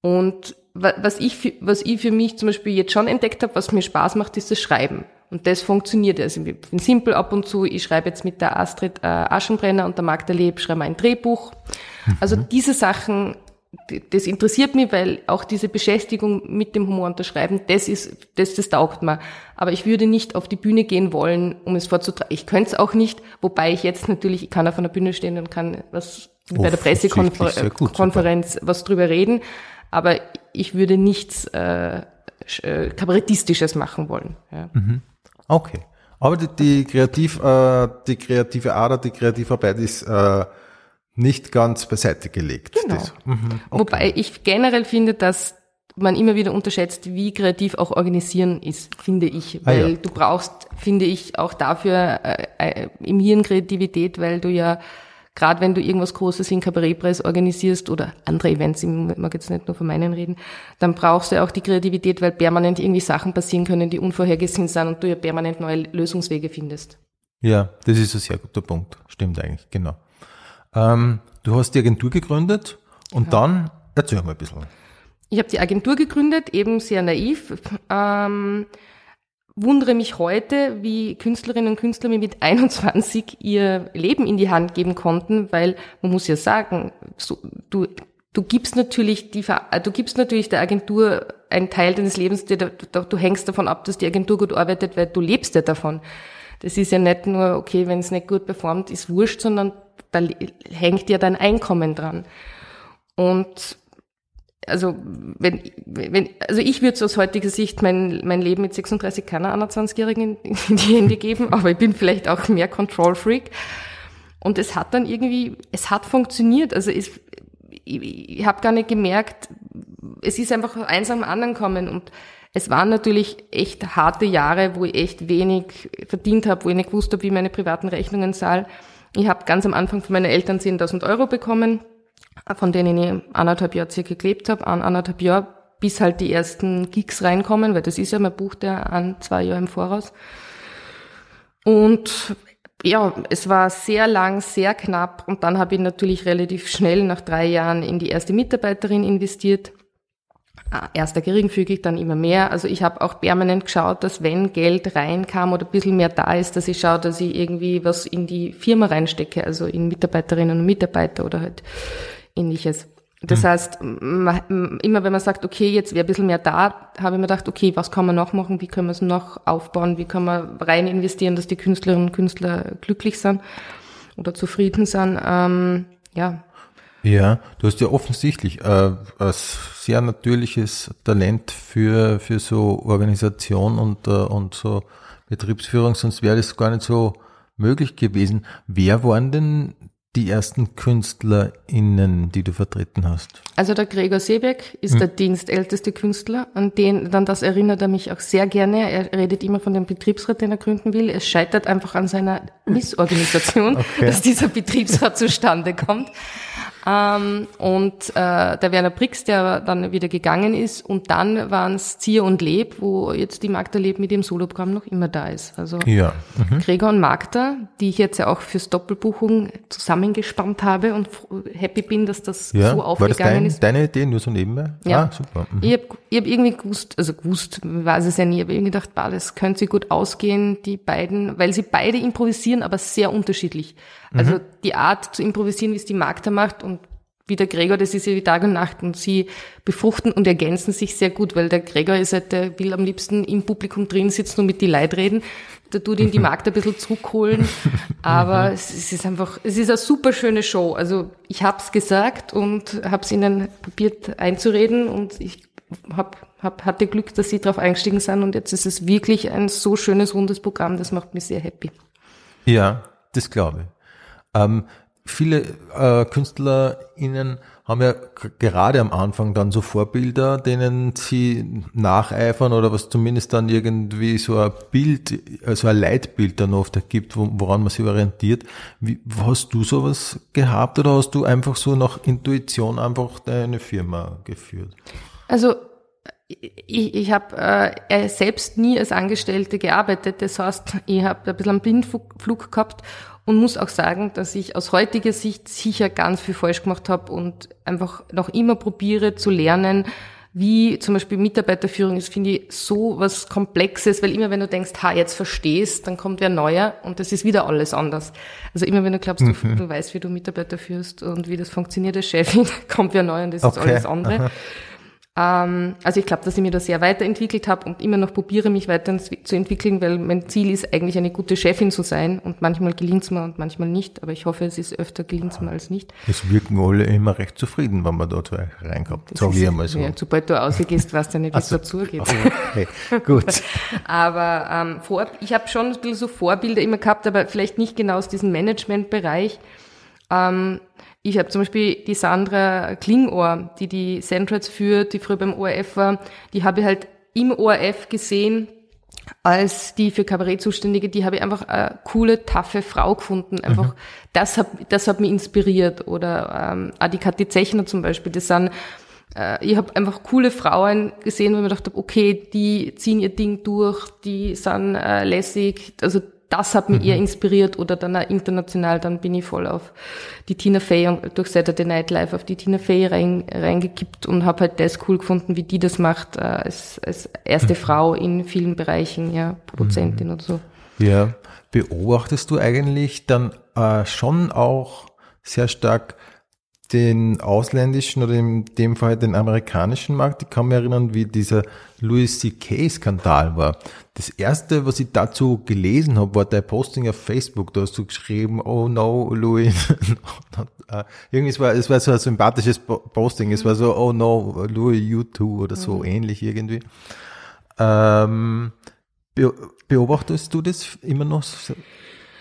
Und was ich, was ich für mich zum Beispiel jetzt schon entdeckt habe, was mir Spaß macht, ist das Schreiben. Und das funktioniert. Also ich bin simpel ab und zu. Ich schreibe jetzt mit der Astrid äh, Aschenbrenner und der Magda Leb, schreibe ein Drehbuch. Also mhm. diese Sachen das interessiert mich, weil auch diese Beschäftigung mit dem Humor unterschreiben, das ist, das, das taugt mir. Aber ich würde nicht auf die Bühne gehen wollen, um es vorzutragen. Ich könnte es auch nicht, wobei ich jetzt natürlich, ich kann auf einer Bühne stehen und kann was oh, bei der Pressekonferenz was drüber reden, aber ich würde nichts äh, äh, kabarettistisches machen wollen. Ja. Mhm. Okay. Aber die, die kreativ, äh, die kreative Ader, die Kreativarbeit ist äh, nicht ganz beiseite gelegt. Genau. Mhm, okay. Wobei ich generell finde, dass man immer wieder unterschätzt, wie kreativ auch organisieren ist, finde ich. Weil ah, ja. du brauchst, finde ich, auch dafür äh, äh, im Hirn Kreativität, weil du ja, gerade wenn du irgendwas Großes in Kabarettpreis organisierst oder andere Events, ich mag jetzt nicht nur von meinen reden, dann brauchst du ja auch die Kreativität, weil permanent irgendwie Sachen passieren können, die unvorhergesehen sind und du ja permanent neue Lösungswege findest. Ja, das ist ein sehr guter Punkt. Stimmt eigentlich, genau. Ähm, du hast die Agentur gegründet und ja. dann, erzähl mal ein bisschen. Ich habe die Agentur gegründet, eben sehr naiv. Ähm, wundere mich heute, wie Künstlerinnen und Künstler mir mit 21 ihr Leben in die Hand geben konnten, weil man muss ja sagen, so, du, du gibst natürlich die, du gibst natürlich der Agentur einen Teil deines Lebens, du, du hängst davon ab, dass die Agentur gut arbeitet, weil du lebst ja davon. Das ist ja nicht nur, okay, wenn es nicht gut performt, ist wurscht, sondern da hängt ja dein Einkommen dran. Und also wenn, wenn also ich würde aus heutiger Sicht mein, mein Leben mit 36 keiner 21-Jährigen in, die Hände geben, aber ich bin vielleicht auch mehr Control Freak. Und es hat dann irgendwie, es hat funktioniert. Also es, ich, ich habe gar nicht gemerkt, es ist einfach eins am anderen kommen und es waren natürlich echt harte Jahre, wo ich echt wenig verdient habe, wo ich nicht gewusst habe, wie meine privaten Rechnungen zahle. Ich habe ganz am Anfang von meinen Eltern 10.000 Euro bekommen, von denen ich anderthalb Jahre circa gelebt habe, an anderthalb Jahre, bis halt die ersten Gigs reinkommen, weil das ist ja, man bucht ja an zwei Jahre im Voraus. Und ja, es war sehr lang, sehr knapp und dann habe ich natürlich relativ schnell nach drei Jahren in die erste Mitarbeiterin investiert erster geringfügig, dann immer mehr. Also ich habe auch permanent geschaut, dass wenn Geld reinkam oder ein bisschen mehr da ist, dass ich schaue, dass ich irgendwie was in die Firma reinstecke, also in Mitarbeiterinnen und Mitarbeiter oder halt ähnliches. Das heißt, ma- immer wenn man sagt, okay, jetzt wäre ein bisschen mehr da, habe ich mir gedacht, okay, was kann man noch machen, wie können wir es noch aufbauen, wie kann man rein investieren, dass die Künstlerinnen und Künstler glücklich sind oder zufrieden sind. Ähm, ja, Ja, du hast ja offensichtlich äh, ein sehr natürliches Talent für, für so Organisation und, äh, und so Betriebsführung, sonst wäre das gar nicht so möglich gewesen. Wer waren denn die ersten KünstlerInnen, die du vertreten hast? Also der Gregor Seebeck ist der dienstälteste Künstler, an den, dann das erinnert er mich auch sehr gerne. Er redet immer von dem Betriebsrat, den er gründen will. Es scheitert einfach an seiner Missorganisation, Okay. dass dieser Betriebsrat zustande kommt. Ähm, und äh, der Werner Brix, der dann wieder gegangen ist. Und dann waren es Zier und Leb, wo jetzt die Magda Leb mit dem Soloprogramm noch immer da ist. Also Ja. Gregor und Magda, die ich jetzt ja auch fürs Doppelbuchung zusammengespannt habe und happy bin, dass das ja. so War das aufgegangen dein, ist. deine Idee, nur so nebenbei? Ja. Ah, super. Mhm. Ich habe ich hab irgendwie gewusst, also gewusst, ich weiß es ja nie, aber irgendwie gedacht, bah, das könnte sich gut ausgehen, die beiden, weil sie beide improvisieren, aber sehr unterschiedlich. Also Mhm. die Art zu improvisieren, wie es die Magda macht und wie der Gregor, das ist ja wie Tag und Nacht und sie befruchten und ergänzen sich sehr gut, weil der Gregor ist halt, der will am liebsten im Publikum drin sitzen und mit die Leid reden. Da tut ihn die Magda ein bisschen zurückholen. Aber es, es ist einfach, es ist eine super schöne Show. Also ich hab's gesagt und hab's ihnen probiert einzureden und ich hab, hab, hatte Glück, dass sie drauf eingestiegen sind und jetzt ist es wirklich ein so schönes, rundes Programm, das macht mich sehr happy. Ja, das glaube ich. Ähm, viele äh, KünstlerInnen haben ja gerade am Anfang dann so Vorbilder, denen sie nacheifern oder was zumindest dann irgendwie so ein Bild, also ein Leitbild dann oft ergibt, wo, woran man sich orientiert. Wie, hast du sowas gehabt oder hast du einfach so nach Intuition einfach deine Firma geführt? Also ich, ich habe äh, selbst nie als Angestellte gearbeitet. Das heißt, ich habe ein bisschen einen Blindflug gehabt und muss auch sagen, dass ich aus heutiger Sicht sicher ganz viel falsch gemacht habe und einfach noch immer probiere zu lernen, wie zum Beispiel Mitarbeiterführung ist, finde ich so was Komplexes, weil immer wenn du denkst, ha, jetzt verstehst, dann kommt wer neuer und das ist wieder alles anders. Also immer wenn du glaubst, du, du weißt, wie du Mitarbeiter führst und wie das funktioniert als Chefin, kommt wer neu und das ist Okay. alles andere. Ähm, also ich glaube, dass ich mich da sehr weiterentwickelt habe und immer noch probiere, mich weiterzuentwickeln, weil mein Ziel ist eigentlich eine gute Chefin zu sein und manchmal gelingt's mir und manchmal nicht, aber ich hoffe, es ist öfter gelingt's mir als nicht. Es wirken alle immer recht zufrieden, wenn man dort reinkommt. Sag ich einmal so. Ja, sobald du rausgehst, weißt du nicht, wie es so. dazu geht. Okay, gut. Aber ähm, vor, ich habe schon ein bisschen so Vorbilder immer gehabt, aber vielleicht nicht genau aus diesem Managementbereich. Ähm, ich habe zum Beispiel die Sandra Klingohr, die die Centrats führt, die früher beim ORF war, die habe ich halt im ORF gesehen als die für Kabarett zuständige, die habe ich einfach eine coole, taffe Frau gefunden. Einfach, das hat, das hat mich inspiriert. Oder ähm, auch die Kathi Zechner zum Beispiel, das sind äh, ich habe einfach coole Frauen gesehen, wo ich mir gedacht habe, okay, die ziehen ihr Ding durch, die sind äh, lässig. Also das hat mich eher inspiriert oder dann auch international, dann bin ich voll auf die Tina Fey und durch Saturday Night Live auf die Tina Fey rein, reingekippt und habe halt das cool gefunden, wie die das macht, äh, als, als erste Frau in vielen Bereichen, ja, Produzentin und so. Ja, beobachtest du eigentlich dann äh, schon auch sehr stark den ausländischen oder in dem Fall den amerikanischen Markt? Ich kann mich erinnern, wie dieser Louis C.K. war. Das erste, was ich dazu gelesen habe, war dein Posting auf Facebook. Da hast du geschrieben, oh no, Louis. Äh, Irgendwie, es war, es war so ein sympathisches Po- Posting. Es war so, oh no, Louis, you too oder so ähnlich irgendwie. Ähm, be beobachtest du das immer noch? so?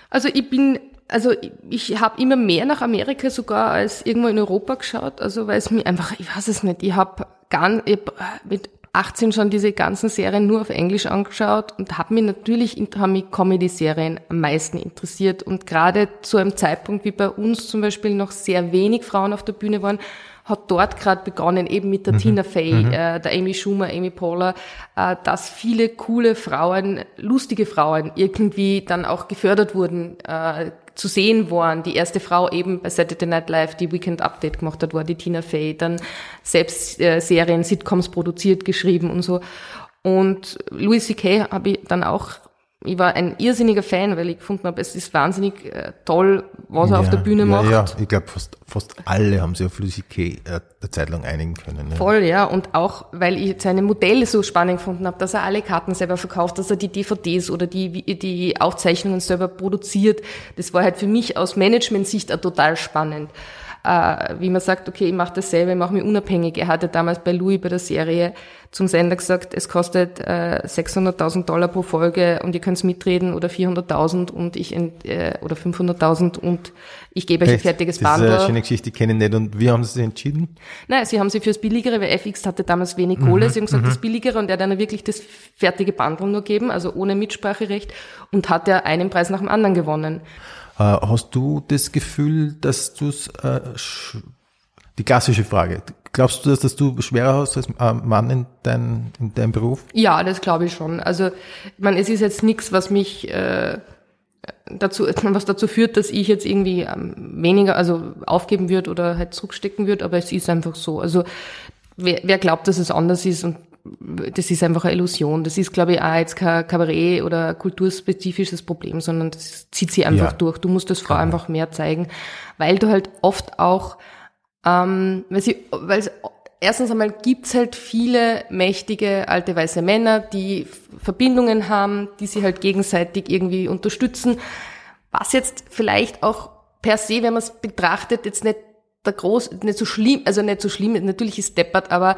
Also ich bin, also ich, habe immer mehr nach Amerika sogar als irgendwo in Europa geschaut, also weil es mir einfach, ich weiß es nicht, ich habe ganz, ich hab mit 18 schon diese ganzen Serien nur auf Englisch angeschaut und habe mich natürlich, haben mich Comedy-Serien am meisten interessiert. Und gerade zu einem Zeitpunkt wie bei uns zum Beispiel noch sehr wenig Frauen auf der Bühne waren, hat dort gerade begonnen, eben mit der Tina Fey, äh, der Amy Schumer, Amy Poehler, äh, dass viele coole Frauen, lustige Frauen irgendwie dann auch gefördert wurden, äh, zu sehen waren. Die erste Frau eben bei Saturday Night Live, die Weekend Update gemacht hat, war die Tina Fey. Dann selbst äh, Serien, Sitcoms produziert, geschrieben und so. Und Louis C.K. habe ich dann auch ich war ein irrsinniger Fan, weil ich gefunden habe, es ist wahnsinnig äh, toll, was er auf der Bühne ja, macht. Ja, ich glaube, fast, fast alle haben sich auf Louis C.K. äh, eine Zeit lang einigen können. Ja. Voll, ja. Und auch, weil ich seine Modelle so spannend gefunden habe, dass er alle Karten selber verkauft, dass er die DVDs oder die, die Aufzeichnungen selber produziert. Das war halt für mich aus Management-Sicht auch total spannend. Äh, wie man sagt, okay, ich mache dasselbe, ich mache mich unabhängig. Er hatte damals bei Louis bei der Serie zum Sender gesagt, es kostet äh, 600.000 Dollar pro Folge und ihr könnt mitreden oder 400.000 und ich äh, oder 500.000 und ich gebe euch ein fertiges Bundle. Das ist eine schöne Geschichte, die kenne ich nicht. Und wie haben Sie sich entschieden? Nein, sie haben sich fürs Billigere, weil FX hatte damals wenig Kohle. Mhm, sie haben gesagt, mhm. das Billigere und er hat dann wirklich das fertige Bundle nur geben, also ohne Mitspracherecht und hat er einen Preis nach dem anderen gewonnen. Äh, hast du das Gefühl, dass du es, äh, die klassische Frage, glaubst du, dass, dass du schwerer hast als äh, Mann in, dein, in deinem Beruf? Ja, das glaube ich schon. Also, ich meine, es ist jetzt nichts, was mich äh, dazu, was dazu führt, dass ich jetzt irgendwie ähm, weniger, also aufgeben würde oder halt zurückstecken würde, aber es ist einfach so. Also wer, wer glaubt, dass es anders ist und das ist einfach eine Illusion. Das ist, glaube ich, auch jetzt kein Kabarett oder kulturspezifisches Problem, sondern das zieht sich einfach ja. durch. Du musst das Frau ja. einfach mehr zeigen, weil du halt oft auch, ähm, weil sie, weil es, erstens einmal gibt's halt viele mächtige alte weiße Männer, die Verbindungen haben, die sie halt gegenseitig irgendwie unterstützen, was jetzt vielleicht auch per se, wenn man es betrachtet, jetzt nicht der groß, nicht so schlimm, also nicht so schlimm, natürlich ist deppert, aber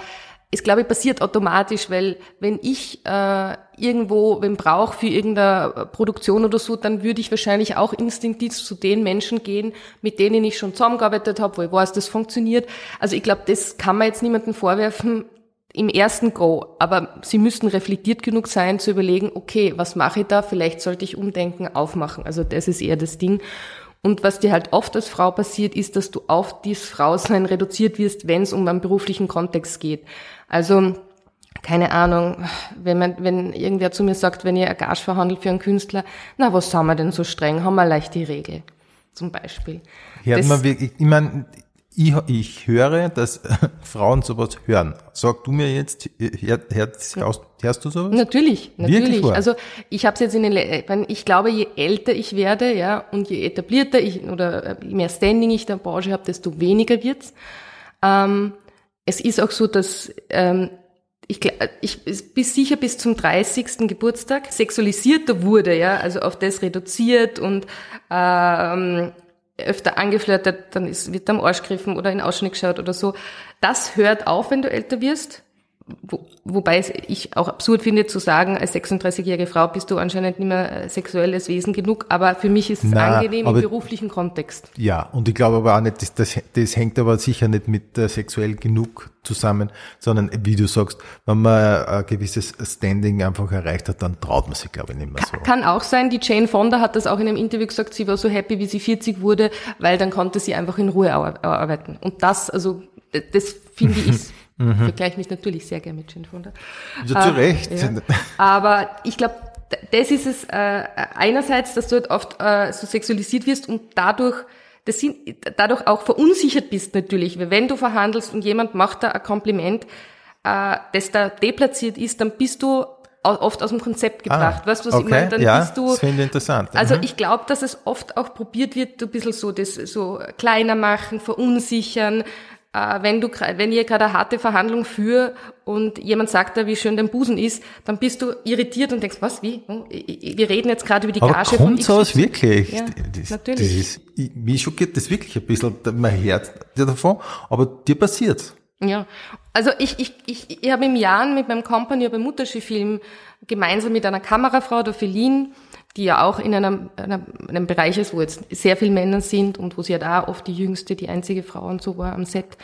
es glaube ich passiert automatisch, weil wenn ich äh, irgendwo wenn brauche für irgendeine Produktion oder so, dann würde ich wahrscheinlich auch instinktiv zu den Menschen gehen, mit denen ich schon zusammengearbeitet habe, wo ich weiß, das funktioniert. Also ich glaube, das kann man jetzt niemandem vorwerfen im ersten Go, aber sie müssten reflektiert genug sein zu überlegen, okay, was mache ich da? Vielleicht sollte ich umdenken, aufmachen. Also das ist eher das Ding. Und was dir halt oft als Frau passiert, ist, dass du auf dieses Frausein reduziert wirst, wenn es um einen beruflichen Kontext geht. Also keine Ahnung, wenn man, wenn irgendwer zu mir sagt, wenn ihr eine Gage verhandelt für einen Künstler, na, was sind wir denn so streng? Haben wir leicht die Regel, zum Beispiel. Hört man wirklich, ich meine, ich, ich höre, dass Frauen sowas hören. Sag du mir jetzt, hörst, hörst, hörst du sowas? Natürlich, natürlich. Also ich habe es jetzt in den, ich glaube, je älter ich werde, ja, und je etablierter ich oder je mehr Standing ich in der Branche habe, desto weniger wird's. Ähm, es ist auch so, dass ähm, ich, ich bis sicher bis zum 30. Geburtstag sexualisierter wurde, ja, also auf das reduziert und ähm, öfter angeflirtet, dann ist, wird am Arsch gegriffen oder in Ausschnitt geschaut oder so. Das hört auf, wenn du älter wirst. Wo, wobei ich auch absurd finde zu sagen, als 36-jährige Frau bist du anscheinend nicht mehr sexuelles Wesen genug, aber für mich ist es Na, angenehm im beruflichen Kontext. Ja, und ich glaube aber auch nicht, das, das, das hängt aber sicher nicht mit äh, sexuell genug zusammen, sondern wie du sagst, wenn man ein gewisses Standing einfach erreicht hat, dann traut man sich, glaube ich, nicht mehr so. Kann auch sein, die Jane Fonda hat das auch in einem Interview gesagt, sie war so happy, wie sie 40 wurde, weil dann konnte sie einfach in Ruhe arbeiten. Und das, also das finde ich Mhm. Ich vergleiche mich natürlich sehr gerne mit Jane Fonda. Ja, zu äh, Recht. Ja. Aber ich glaube, das ist es äh, einerseits, dass du halt oft äh, so sexualisiert wirst und dadurch das sind, dadurch auch verunsichert bist natürlich, weil wenn du verhandelst und jemand macht da ein Kompliment, äh, das da deplatziert ist, dann bist du oft aus dem Konzept gebracht. Ah, weißt du, was okay, ich meine? Dann ja, bist du. Das finde ich interessant. Also mhm. ich glaube, dass es oft auch probiert wird, ein bisschen so das so kleiner machen, verunsichern, wenn du, wenn ihr gerade eine harte Verhandlung führt und jemand sagt da, wie schön dein Busen ist, dann bist du irritiert und denkst, was, wie? Oh, wir reden jetzt gerade über die Aber Gage kommt von sowas wirklich? Ja, das, natürlich. Das ist, mich schockiert das wirklich ein bisschen, man hört davon, aber dir passiert's. Ja, also ich, ich, ich, ich habe im Jahren mit meinem Company beim Mutterschiff-Film gemeinsam mit einer Kamerafrau, der Feline, die ja auch in einem, einem, einem Bereich ist, wo jetzt sehr viele Männer sind und wo sie ja da oft die jüngste, die einzige Frau und so war am Set,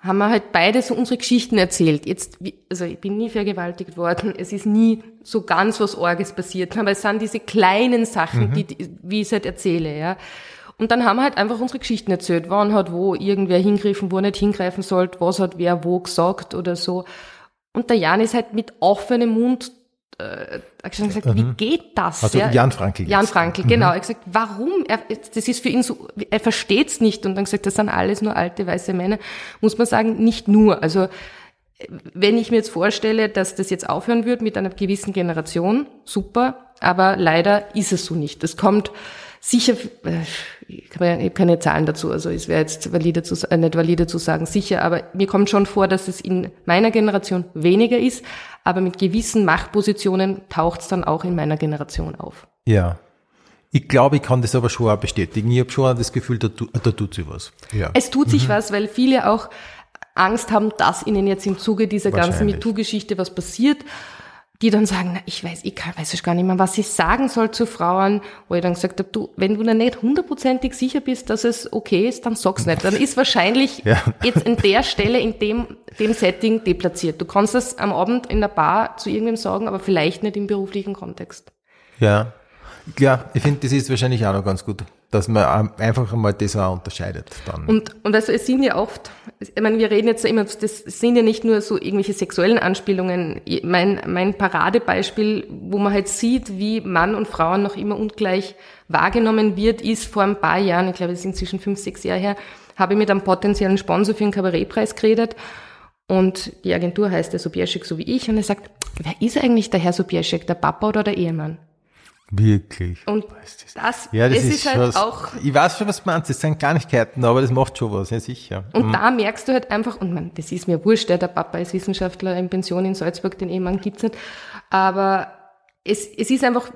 haben wir halt beide so unsere Geschichten erzählt. Jetzt, also ich bin nie vergewaltigt worden, es ist nie so ganz was Orges passiert, aber es sind diese kleinen Sachen, mhm. die, wie ich es halt erzähle, ja. Und dann haben wir halt einfach unsere Geschichten erzählt, wann hat wo irgendwer hingriffen, wo er nicht hingreifen sollte, was hat wer wo gesagt oder so. Und der Jan ist halt mit offenem Mund äh, gesagt, mhm. wie geht das? Also ja? Jan Frankl. Jan Frankl, mhm. genau. Er hat gesagt, warum? Er, das ist für ihn so, er versteht's nicht und dann gesagt, das sind alles nur alte weiße Männer. Muss man sagen, nicht nur. Also wenn ich mir jetzt vorstelle, dass das jetzt aufhören wird mit einer gewissen Generation, super, aber leider ist es so nicht. Es kommt sicher, äh, ich habe keine Zahlen dazu, also es wäre jetzt valide zu, äh, nicht valide zu sagen, sicher, aber mir kommt schon vor, dass es in meiner Generation weniger ist, aber mit gewissen Machtpositionen taucht es dann auch in meiner Generation auf. Ja. Ich glaube, ich kann das aber schon auch bestätigen. Ich habe schon das Gefühl, da, da tut sich was. Ja. Es tut sich mhm. was, weil viele auch Angst haben, dass ihnen jetzt im Zuge dieser ganzen MeToo-Geschichte was passiert die dann sagen, na, ich weiß, ich kann, weiß ich gar nicht mehr, was ich sagen soll zu Frauen, wo ich dann gesagt habe, du, wenn du da nicht hundertprozentig sicher bist, dass es okay ist, dann sag's nicht. Dann ist wahrscheinlich ja. jetzt in der Stelle, in dem, dem Setting deplatziert. Du kannst das am Abend in der Bar zu irgendwem sagen, aber vielleicht nicht im beruflichen Kontext. Ja. Ja, ich finde, das ist wahrscheinlich auch noch ganz gut dass man einfach einmal das auch unterscheidet dann. Und, und also es sind ja oft, ich meine, wir reden jetzt immer, das sind ja nicht nur so irgendwelche sexuellen Anspielungen. Mein, mein Paradebeispiel, wo man halt sieht, wie Mann und Frauen noch immer ungleich wahrgenommen wird, ist vor ein paar Jahren, ich glaube, das ist inzwischen fünf, sechs Jahre her, habe ich mit einem potenziellen Sponsor für einen Kabarettpreis geredet. Und die Agentur heißt der Sobieschek so wie ich. Und er sagt, wer ist eigentlich der Herr Sobieschek, der Papa oder der Ehemann? Wirklich. Und das, ja, das ist, ist halt was, auch. Ich weiß schon, was du meinst. Das sind Kleinigkeiten, aber das macht schon was, ja sicher. Und mhm. da merkst du halt einfach, und man, das ist mir wurscht, der Papa ist Wissenschaftler in Pension in Salzburg, den Ehemann gibt's nicht. Aber es, es ist einfach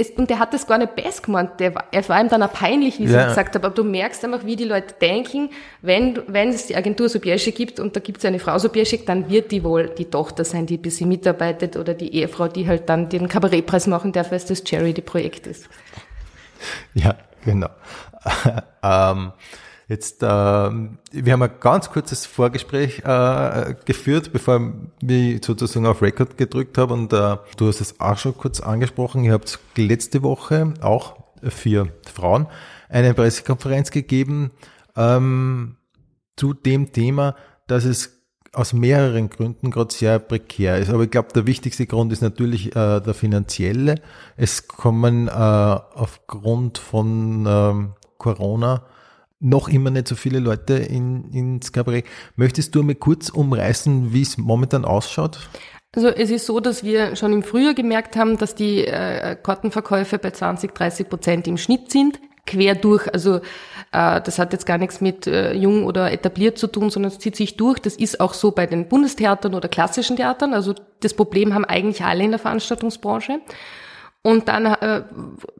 es, und der hat das gar nicht best gemeint. Der, es war ihm dann auch peinlich, wie ja. ich gesagt habe. Aber du merkst einfach, wie die Leute denken, wenn, wenn es die Agentur Sobieschek gibt und da gibt es eine Frau Sobieschek, dann wird die wohl die Tochter sein, die ein bisschen mitarbeitet oder die Ehefrau, die halt dann den Kabarettpreis machen darf, weil es das Charity-Projekt ist. Ja, genau. ähm, Jetzt, äh, wir haben ein ganz kurzes Vorgespräch äh, geführt, bevor ich sozusagen auf Record gedrückt habe und äh, du hast es auch schon kurz angesprochen. Ihr habt letzte Woche auch für Frauen eine Pressekonferenz gegeben ähm, zu dem Thema, dass es aus mehreren Gründen gerade sehr prekär ist. Aber ich glaube, der wichtigste Grund ist natürlich äh, der finanzielle. Es kommen äh, aufgrund von ähm, Corona noch immer nicht so viele Leute in, ins Cabaret. Möchtest du mir kurz umreißen, wie es momentan ausschaut? Also es ist so, dass wir schon im Frühjahr gemerkt haben, dass die äh, Kartenverkäufe bei 20, 30 Prozent im Schnitt sind, quer durch. Also äh, das hat jetzt gar nichts mit äh, jung oder etabliert zu tun, sondern es zieht sich durch. Das ist auch so bei den Bundestheatern oder klassischen Theatern. Also das Problem haben eigentlich alle in der Veranstaltungsbranche. Und dann, äh,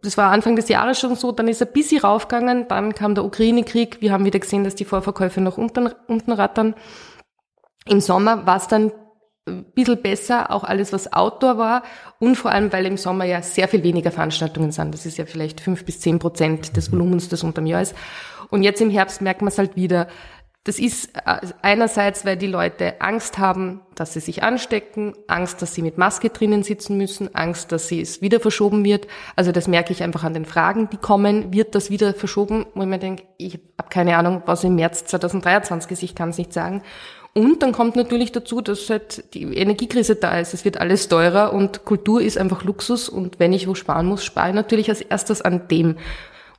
das war Anfang des Jahres schon so, dann ist er ein bisschen raufgegangen, dann kam der Ukraine-Krieg, wir haben wieder gesehen, dass die Vorverkäufe noch unten, unten rattern. Im Sommer war es dann ein bisschen besser, auch alles, was Outdoor war und vor allem, weil im Sommer ja sehr viel weniger Veranstaltungen sind. Das ist ja vielleicht fünf bis zehn Prozent des Volumens, das unterm Jahr ist. Und jetzt im Herbst merkt man es halt wieder, das ist äh, einerseits, weil die Leute Angst haben, dass sie sich anstecken, Angst, dass sie mit Maske drinnen sitzen müssen, Angst, dass sie es wieder verschoben wird. Also das merke ich einfach an den Fragen, die kommen. Wird das wieder verschoben? Wo ich mir denke, ich habe keine Ahnung, was im März 2023 ist, ich kann es nicht sagen. Und dann kommt natürlich dazu, dass halt die Energiekrise da ist. Es wird alles teurer und Kultur ist einfach Luxus. Und wenn ich wo sparen muss, spare ich natürlich als erstes an dem.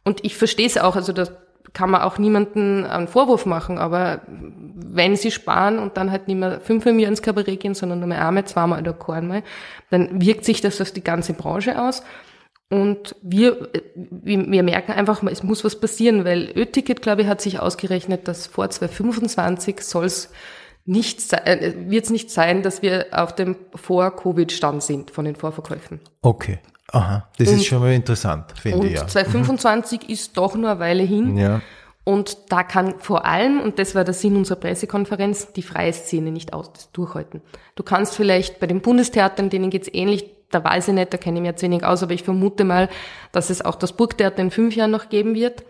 Und ich verstehe es auch, also das kann man auch niemanden einen Vorwurf machen, aber wenn sie sparen und dann halt nicht mehr fünfmal im Jahr ins Kabarett gehen, sondern nur mehr einmal, zweimal oder einmal, dann wirkt sich das auf die ganze Branche aus. Und wir, wir merken einfach, es muss was passieren, weil Ö-Ticket, glaube ich, hat sich ausgerechnet, dass vor 2025 soll es nicht, äh, wird es nicht sein, dass wir auf dem Vor-Covid-Stand sind von den Vorverkäufen. Okay. Aha, das und, ist schon mal interessant, finde ich. Und 2025 mhm. ist doch nur eine Weile hin. Ja. Und da kann vor allem, und das war der Sinn unserer Pressekonferenz, die freie Szene nicht aus, durchhalten. Du kannst vielleicht bei den Bundestheatern, denen geht's ähnlich, da weiß ich nicht, da kenne ich mir jetzt wenig aus, aber ich vermute mal, dass es auch das Burgtheater in fünf Jahren noch geben wird.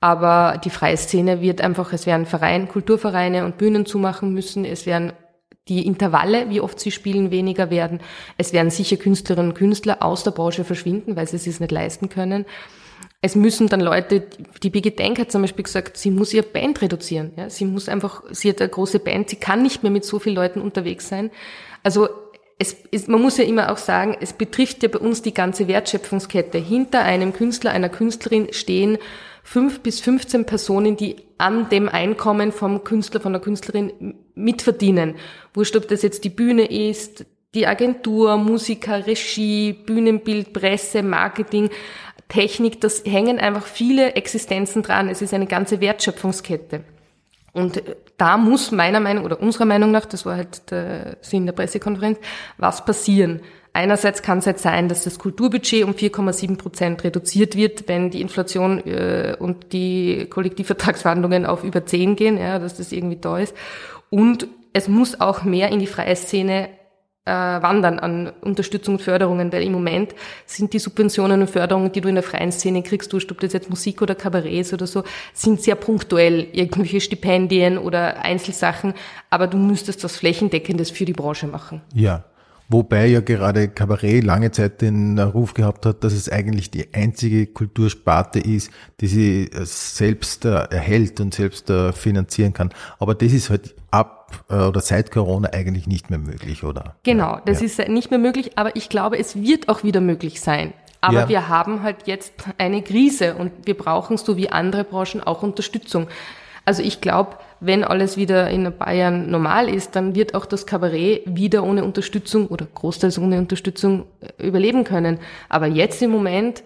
Aber die freie Szene wird einfach, es werden Vereine, Kulturvereine und Bühnen zumachen müssen, es werden die Intervalle, wie oft sie spielen, weniger werden. Es werden sicher Künstlerinnen und Künstler aus der Branche verschwinden, weil sie es sich nicht leisten können. Es müssen dann Leute, die Birgit Denk hat zum Beispiel gesagt, sie muss ihre Band reduzieren. Ja, sie muss einfach, sie hat eine große Band, sie kann nicht mehr mit so vielen Leuten unterwegs sein. Also es ist, man muss ja immer auch sagen, es betrifft ja bei uns die ganze Wertschöpfungskette. Hinter einem Künstler, einer Künstlerin stehen fünf bis 15 Personen, die an dem Einkommen vom Künstler, von der Künstlerin mitverdienen. Wurscht, ob das jetzt die Bühne ist, die Agentur, Musiker, Regie, Bühnenbild, Presse, Marketing, Technik, das hängen einfach viele Existenzen dran. Es ist eine ganze Wertschöpfungskette. Und da muss meiner Meinung oder unserer Meinung nach, das war halt der Sinn der Pressekonferenz, was passieren. Einerseits kann es halt sein, dass das Kulturbudget um 4,7 Prozent reduziert wird, wenn die Inflation äh, und die Kollektivvertragsverhandlungen auf über 10 gehen, ja, dass das irgendwie da ist. Und es muss auch mehr in die freie Szene äh, wandern an Unterstützung und Förderungen, weil im Moment sind die Subventionen und Förderungen, die du in der freien Szene kriegst, du ob das jetzt Musik oder Kabarets oder so, sind sehr punktuell, irgendwelche Stipendien oder Einzelsachen, aber du müsstest was Flächendeckendes für die Branche machen. Ja. Wobei ja gerade Kabarett lange Zeit den Ruf gehabt hat, dass es eigentlich die einzige Kultursparte ist, die sie selbst äh, erhält und selbst äh, finanzieren kann. Aber das ist halt ab äh, oder seit Corona eigentlich nicht mehr möglich, oder? Genau, das ja. ist nicht mehr möglich, aber ich glaube, es wird auch wieder möglich sein. Aber ja. wir haben halt jetzt eine Krise und wir brauchen so wie andere Branchen auch Unterstützung. Also ich glaube, wenn alles wieder in Bayern normal ist, dann wird auch das Kabarett wieder ohne Unterstützung oder großteils ohne Unterstützung äh, überleben können. Aber jetzt im Moment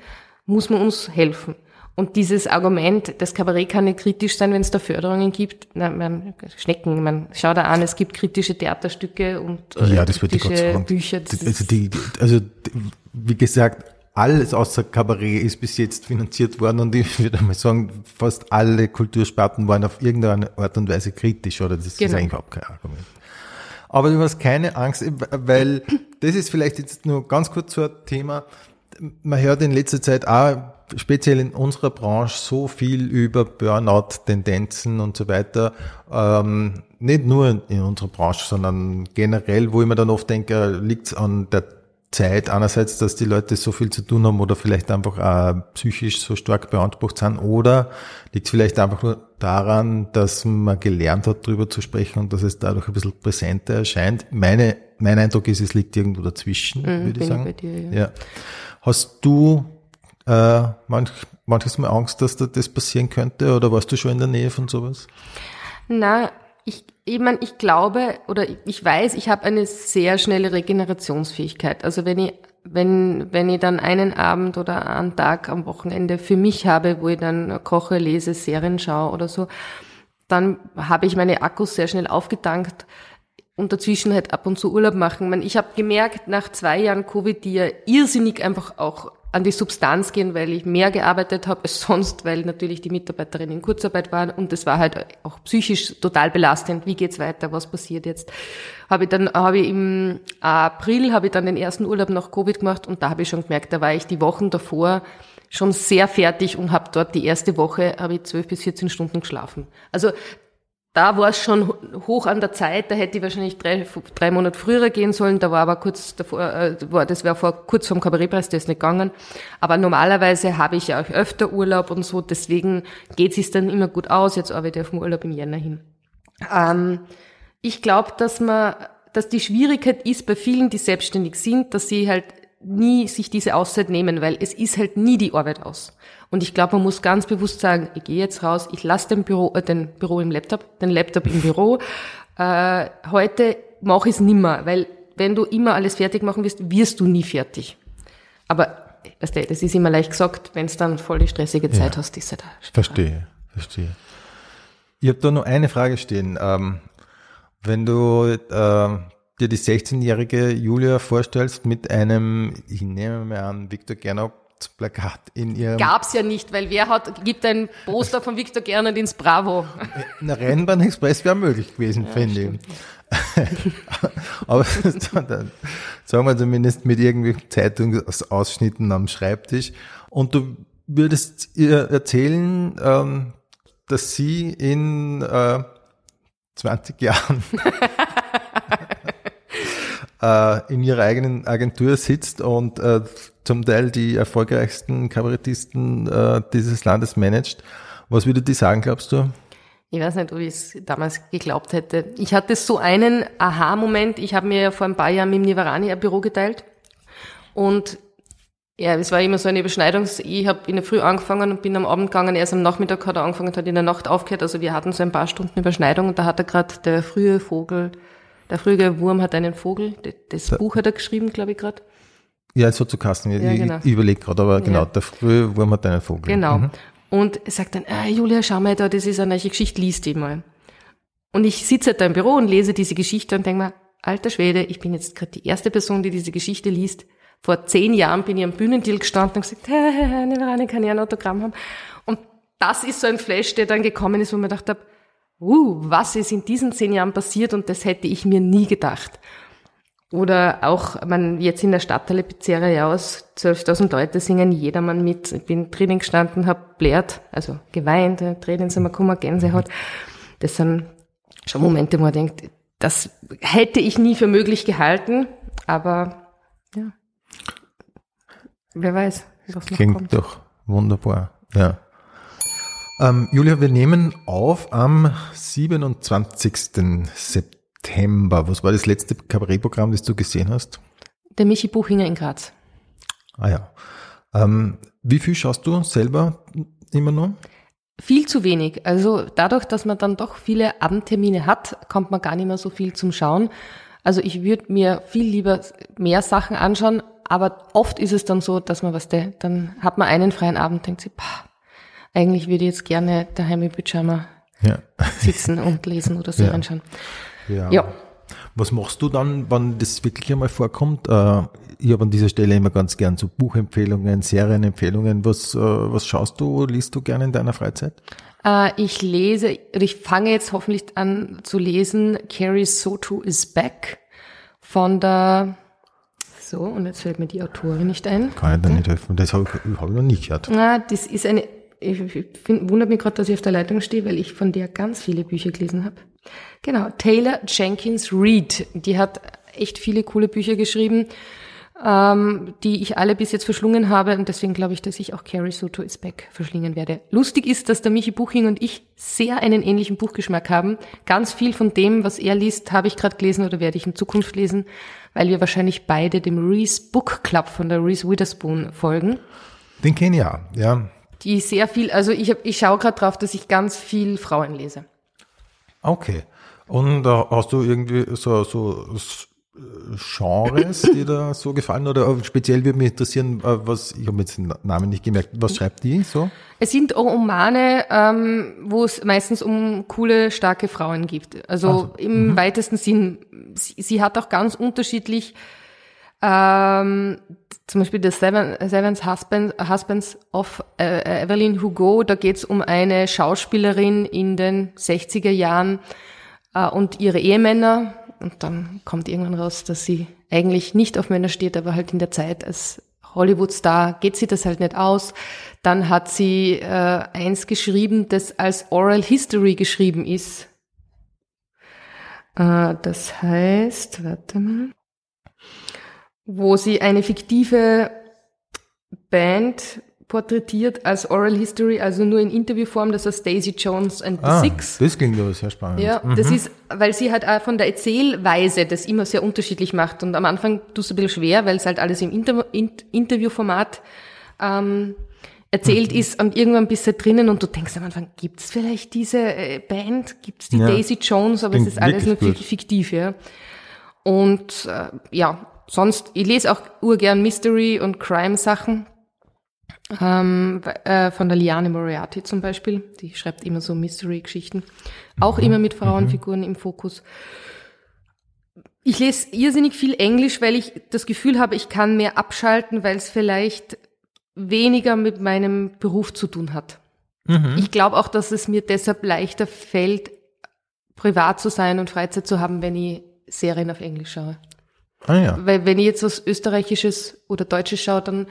muss man uns helfen. Und dieses Argument, das Kabarett kann nicht kritisch sein, wenn es da Förderungen gibt, na, man, Schnecken, man schaut da an, es gibt kritische Theaterstücke und äh, ja, das kritische Bücher. Also, die, also, wie gesagt, alles außer Kabarett ist bis jetzt finanziert worden und ich würde mal sagen, fast alle Kultursparten waren auf irgendeine Art und Weise kritisch, oder? Das genau. ist eigentlich überhaupt kein Argument. Aber du hast keine Angst, weil das ist vielleicht jetzt nur ganz kurz so ein Thema. Man hört in letzter Zeit auch speziell in unserer Branche so viel über Burnout-Tendenzen und so weiter. Ähm, nicht nur in unserer Branche, sondern generell, wo ich mir dann oft denke, liegt es an der Zeit einerseits, dass die Leute so viel zu tun haben oder vielleicht einfach auch psychisch so stark beansprucht sind oder liegt es vielleicht einfach nur daran, dass man gelernt hat, darüber zu sprechen und dass es dadurch ein bisschen präsenter erscheint. Meine, mein Eindruck ist, es liegt irgendwo dazwischen, mhm, würde ich sagen. Ich dir, ja. ja. Hast du äh, manch, manches Mal Angst, dass da das passieren könnte oder warst du schon in der Nähe von sowas? Na, ich, ich, mein, ich glaube oder ich weiß, ich habe eine sehr schnelle Regenerationsfähigkeit. Also wenn ich wenn, wenn ich dann einen Abend oder einen Tag am Wochenende für mich habe, wo ich dann koche, lese, Serien schaue oder so, dann habe ich meine Akkus sehr schnell aufgetankt und dazwischen halt ab und zu Urlaub machen. Ich habe gemerkt, nach zwei Jahren Covid, die ja irrsinnig einfach auch an die Substanz gehen, weil ich mehr gearbeitet habe als sonst, weil natürlich die Mitarbeiterinnen in Kurzarbeit waren und es war halt auch psychisch total belastend. Wie geht's weiter? Was passiert jetzt? Habe ich dann habe ich im April habe ich dann den ersten Urlaub nach Covid gemacht und da habe ich schon gemerkt, da war ich die Wochen davor schon sehr fertig und habe dort die erste Woche habe ich zwölf bis 14 Stunden geschlafen. Also da war es schon hoch an der Zeit, da hätte ich wahrscheinlich drei, drei Monate früher gehen sollen, da war aber kurz davor, äh, das wäre vor kurz vorm Kabarettpreis, das ist nicht gegangen. Aber normalerweise habe ich ja auch öfter Urlaub und so, deswegen geht es dann immer gut aus. Jetzt arbeite ich auf dem Urlaub im Jänner hin. Ähm, ich glaube, dass man, dass die Schwierigkeit ist bei vielen, die selbstständig sind, dass sie halt nie sich diese Auszeit nehmen, weil es ist halt nie die Arbeit aus. Und ich glaube, man muss ganz bewusst sagen, ich gehe jetzt raus, ich lasse den Büro, äh, den Büro im Laptop, den Laptop im Büro. Äh, heute mache ich es nimmer, weil wenn du immer alles fertig machen wirst, wirst du nie fertig. Aber weißt du, das ist immer leicht gesagt, wenn es dann voll die stressige Zeit ja. hast, ist es halt Verstehe, verstehe. Ich habe da noch eine Frage stehen. Ähm, wenn du äh, dir die 16-jährige Julia vorstellst mit einem, ich nehme mal an, Viktor Gernot Plakat in ihrem. Gab's ja nicht, weil wer hat, gibt ein Poster von Viktor Gernot ins Bravo. Ein Rennbahn-Express wäre möglich gewesen, ja, finde ich. Aber sagen wir zumindest mit irgendwelchen Zeitungsausschnitten am Schreibtisch. Und du würdest ihr erzählen, ähm, dass sie in äh, 20 Jahren äh, in ihrer eigenen Agentur sitzt und äh, zum Teil die erfolgreichsten Kabarettisten äh, dieses Landes managt. Was würde die sagen, glaubst du? Ich weiß nicht, ob ich es damals geglaubt hätte. Ich hatte so einen Aha-Moment. Ich habe mir ja vor ein paar Jahren mit dem Nivarani ein Büro geteilt. Und Ja, es war immer so eine Überschneidung. Ich habe in der Früh angefangen und bin am Abend gegangen. Erst am Nachmittag hat er angefangen, hat in der Nacht aufgehört. Also wir hatten so ein paar Stunden Überschneidung und da hat er gerade der frühe Vogel, der frühe Wurm hat einen Vogel. Das Da- Buch hat er geschrieben, glaube ich gerade. Ja, so zu Kasten. Ich, Ja, genau. ich überlege gerade, aber genau, Ja. der frühe Wurm hat einen Vogel. Genau. Mhm. Und er sagt dann, ah, Julia, schau mal da, das ist eine neue Geschichte, liest die mal. Und ich sitze halt da im Büro und lese diese Geschichte und denke mir, alter Schwede, ich bin jetzt gerade die erste Person, die diese Geschichte liest. Vor zehn Jahren bin ich am Bühnendeal gestanden und gesagt, eine Verane kann ich ein Autogramm haben. Und das ist so ein Flash, der dann gekommen ist, wo man gedacht habe, uh, was ist in diesen zehn Jahren passiert und das hätte ich mir nie gedacht. Oder auch, man jetzt in der Stadthalle Pizzeria aus, 12.000 Leute singen jedermann mit. Ich bin drinnen gestanden, hab blärt, also geweint, äh, Tränen sind mir gekommen, Gänsehaut. Das sind schon Momente, wo man denkt, das hätte ich nie für möglich gehalten, aber ja. Wer weiß, was noch Klingt kommt. doch wunderbar. Ja. Ähm, Julia, wir nehmen auf am 27. September. Was war das letzte Kabarettprogramm, das du gesehen hast? Der Michi Buchinger in Graz. Ah ja. Ähm, wie viel schaust du selber immer noch? Viel zu wenig. Also dadurch, dass man dann doch viele Abendtermine hat, kommt man gar nicht mehr so viel zum Schauen. Also ich würde mir viel lieber mehr Sachen anschauen, aber oft ist es dann so, dass man was, der, dann hat man einen freien Abend, denkt sich, pah, eigentlich würde ich jetzt gerne daheim im Pyjama Ja. sitzen und lesen oder Serien Ja. schauen. ja. Ja. Was machst du dann, wenn das wirklich einmal vorkommt? Äh, ich habe an dieser Stelle immer ganz gern so Buchempfehlungen, Serienempfehlungen. Was, äh, was schaust du, liest du gerne in deiner Freizeit? Äh, ich lese, ich fange jetzt hoffentlich an zu lesen, Carrie Soto is Back von der, so, und jetzt fällt mir die Autorin nicht ein. Kann ich dir nicht helfen. Das habe ich, hab ich noch nie gehört. Na, das ist eine, ich ich find, wundert mich gerade, dass ich auf der Leitung stehe, weil ich von der ganz viele Bücher gelesen habe. Genau, Taylor Jenkins Reid, die hat echt viele coole Bücher geschrieben, ähm, die ich alle bis jetzt verschlungen habe und deswegen glaube ich, dass ich auch Carrie Soto is Back verschlingen werde. Lustig ist, dass der Michi Buching und ich sehr einen ähnlichen Buchgeschmack haben. Ganz viel von dem, was er liest, habe ich gerade gelesen oder werde ich in Zukunft lesen, weil wir wahrscheinlich beide dem Reese Book Club von der Reese Witherspoon folgen Den kenne ich auch, ja. Die sehr viel, also ich, hab, ich schaue gerade drauf, dass ich ganz viel Frauen lese. Okay. Und äh, hast du irgendwie so, so Genres, die da so gefallen? Oder äh, speziell würde mich interessieren, äh, was, ich habe jetzt den Namen nicht gemerkt, was schreibt die so? Es sind Romane, ähm, wo es meistens um coole, starke Frauen gibt. Also Also, im weitesten Sinn. Sie, sie hat auch ganz unterschiedlich, ähm, zum Beispiel The Seven, Seven's Husband, Husbands of äh, Evelyn Hugo, da geht es um eine Schauspielerin in den 60er Jahren äh, und ihre Ehemänner. Und dann kommt irgendwann raus, dass sie eigentlich nicht auf Männer steht, aber halt in der Zeit als Hollywood-Star geht sie das halt nicht aus. Dann hat sie äh, eins geschrieben, das als Oral History geschrieben ist. Äh, das heißt, warte mal, wo sie eine fiktive Band porträtiert als Oral History, also nur in Interviewform, das heißt Daisy Jones and the Ah, Six. das klingt aber sehr spannend. Ja, das ist, weil sie halt auch von der Erzählweise das immer sehr unterschiedlich macht. Und am Anfang tut es ein bisschen schwer, weil es halt alles im Inter in Interviewformat ähm, erzählt ist und irgendwann bist du drinnen und du denkst am Anfang, gibt's vielleicht diese äh, Band, gibt's die Ja. Daisy Jones, aber es ist alles nur gut. fiktiv, ja. Und äh, ja, sonst, ich lese auch urgern Mystery- und Crime-Sachen. Ähm, äh, von der Liane Moriarty zum Beispiel. Die schreibt immer so Mystery-Geschichten. Auch immer mit Frauenfiguren im Fokus. Ich lese irrsinnig viel Englisch, weil ich das Gefühl habe, ich kann mehr abschalten, weil es vielleicht weniger mit meinem Beruf zu tun hat. Ich glaube auch, dass es mir deshalb leichter fällt, privat zu sein und Freizeit zu haben, wenn ich Serien auf Englisch schaue. Ah ja. Weil wenn ich jetzt was Österreichisches oder Deutsches schaue, dann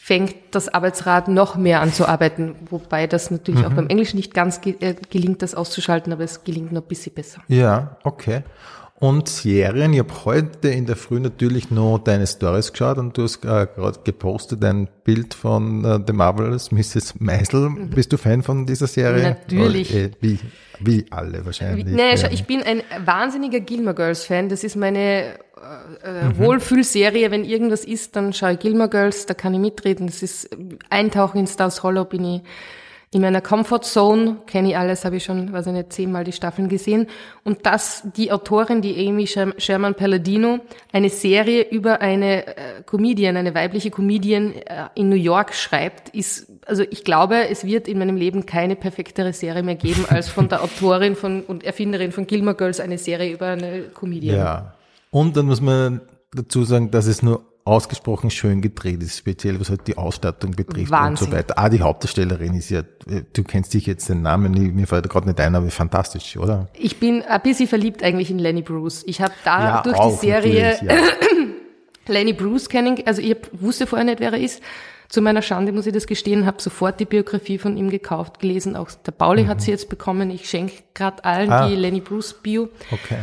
fängt das Arbeitsrad noch mehr an zu arbeiten. Wobei das natürlich auch beim Englischen nicht ganz ge äh, gelingt, das auszuschalten, aber es gelingt noch ein bisschen besser. Ja, okay. Und Serien, ich habe heute in der Früh natürlich noch deine Stories geschaut und du hast äh, gerade gepostet ein Bild von äh, The Marvelous Mrs. Maisel. Bist du Fan von dieser Serie? Natürlich. Äh, wie, wie alle wahrscheinlich. Naja, schau, ja. ich bin ein wahnsinniger Gilmore Girls Fan. Das ist meine äh, Wohlfühlserie, wenn irgendwas ist, dann schaue ich Gilmore Girls, da kann ich mitreden. Das ist Eintauchen in Stars Hollow bin ich in meiner Comfort Zone, kenne ich alles, habe ich schon, weiß ich nicht, zehnmal die Staffeln gesehen. Und dass die Autorin, die Amy Sherman Palladino, eine Serie über eine äh, Comedian, eine weibliche Comedian äh, in New York schreibt, ist, also ich glaube, es wird in meinem Leben keine perfektere Serie mehr geben, als von der Autorin von, und Erfinderin von Gilmore Girls eine Serie über eine Comedian. Ja. Und dann muss man dazu sagen, dass es nur ausgesprochen schön gedreht ist, speziell was halt die Ausstattung betrifft Wahnsinn. und so weiter. Ah, die Hauptdarstellerin ist ja, du kennst dich jetzt den Namen, mir fällt gerade nicht ein, aber fantastisch, oder? Ich bin ein bisschen verliebt eigentlich in Lenny Bruce. Ich habe da Ja, durch die Serie ja. Lenny Bruce kennen, also ich wusste vorher nicht, wer er ist. Zu meiner Schande muss ich das gestehen, habe sofort die Biografie von ihm gekauft, gelesen. Auch der Pauli hat sie jetzt bekommen. Ich schenke gerade allen Mhm. Ah. die Lenny Bruce Bio. Okay.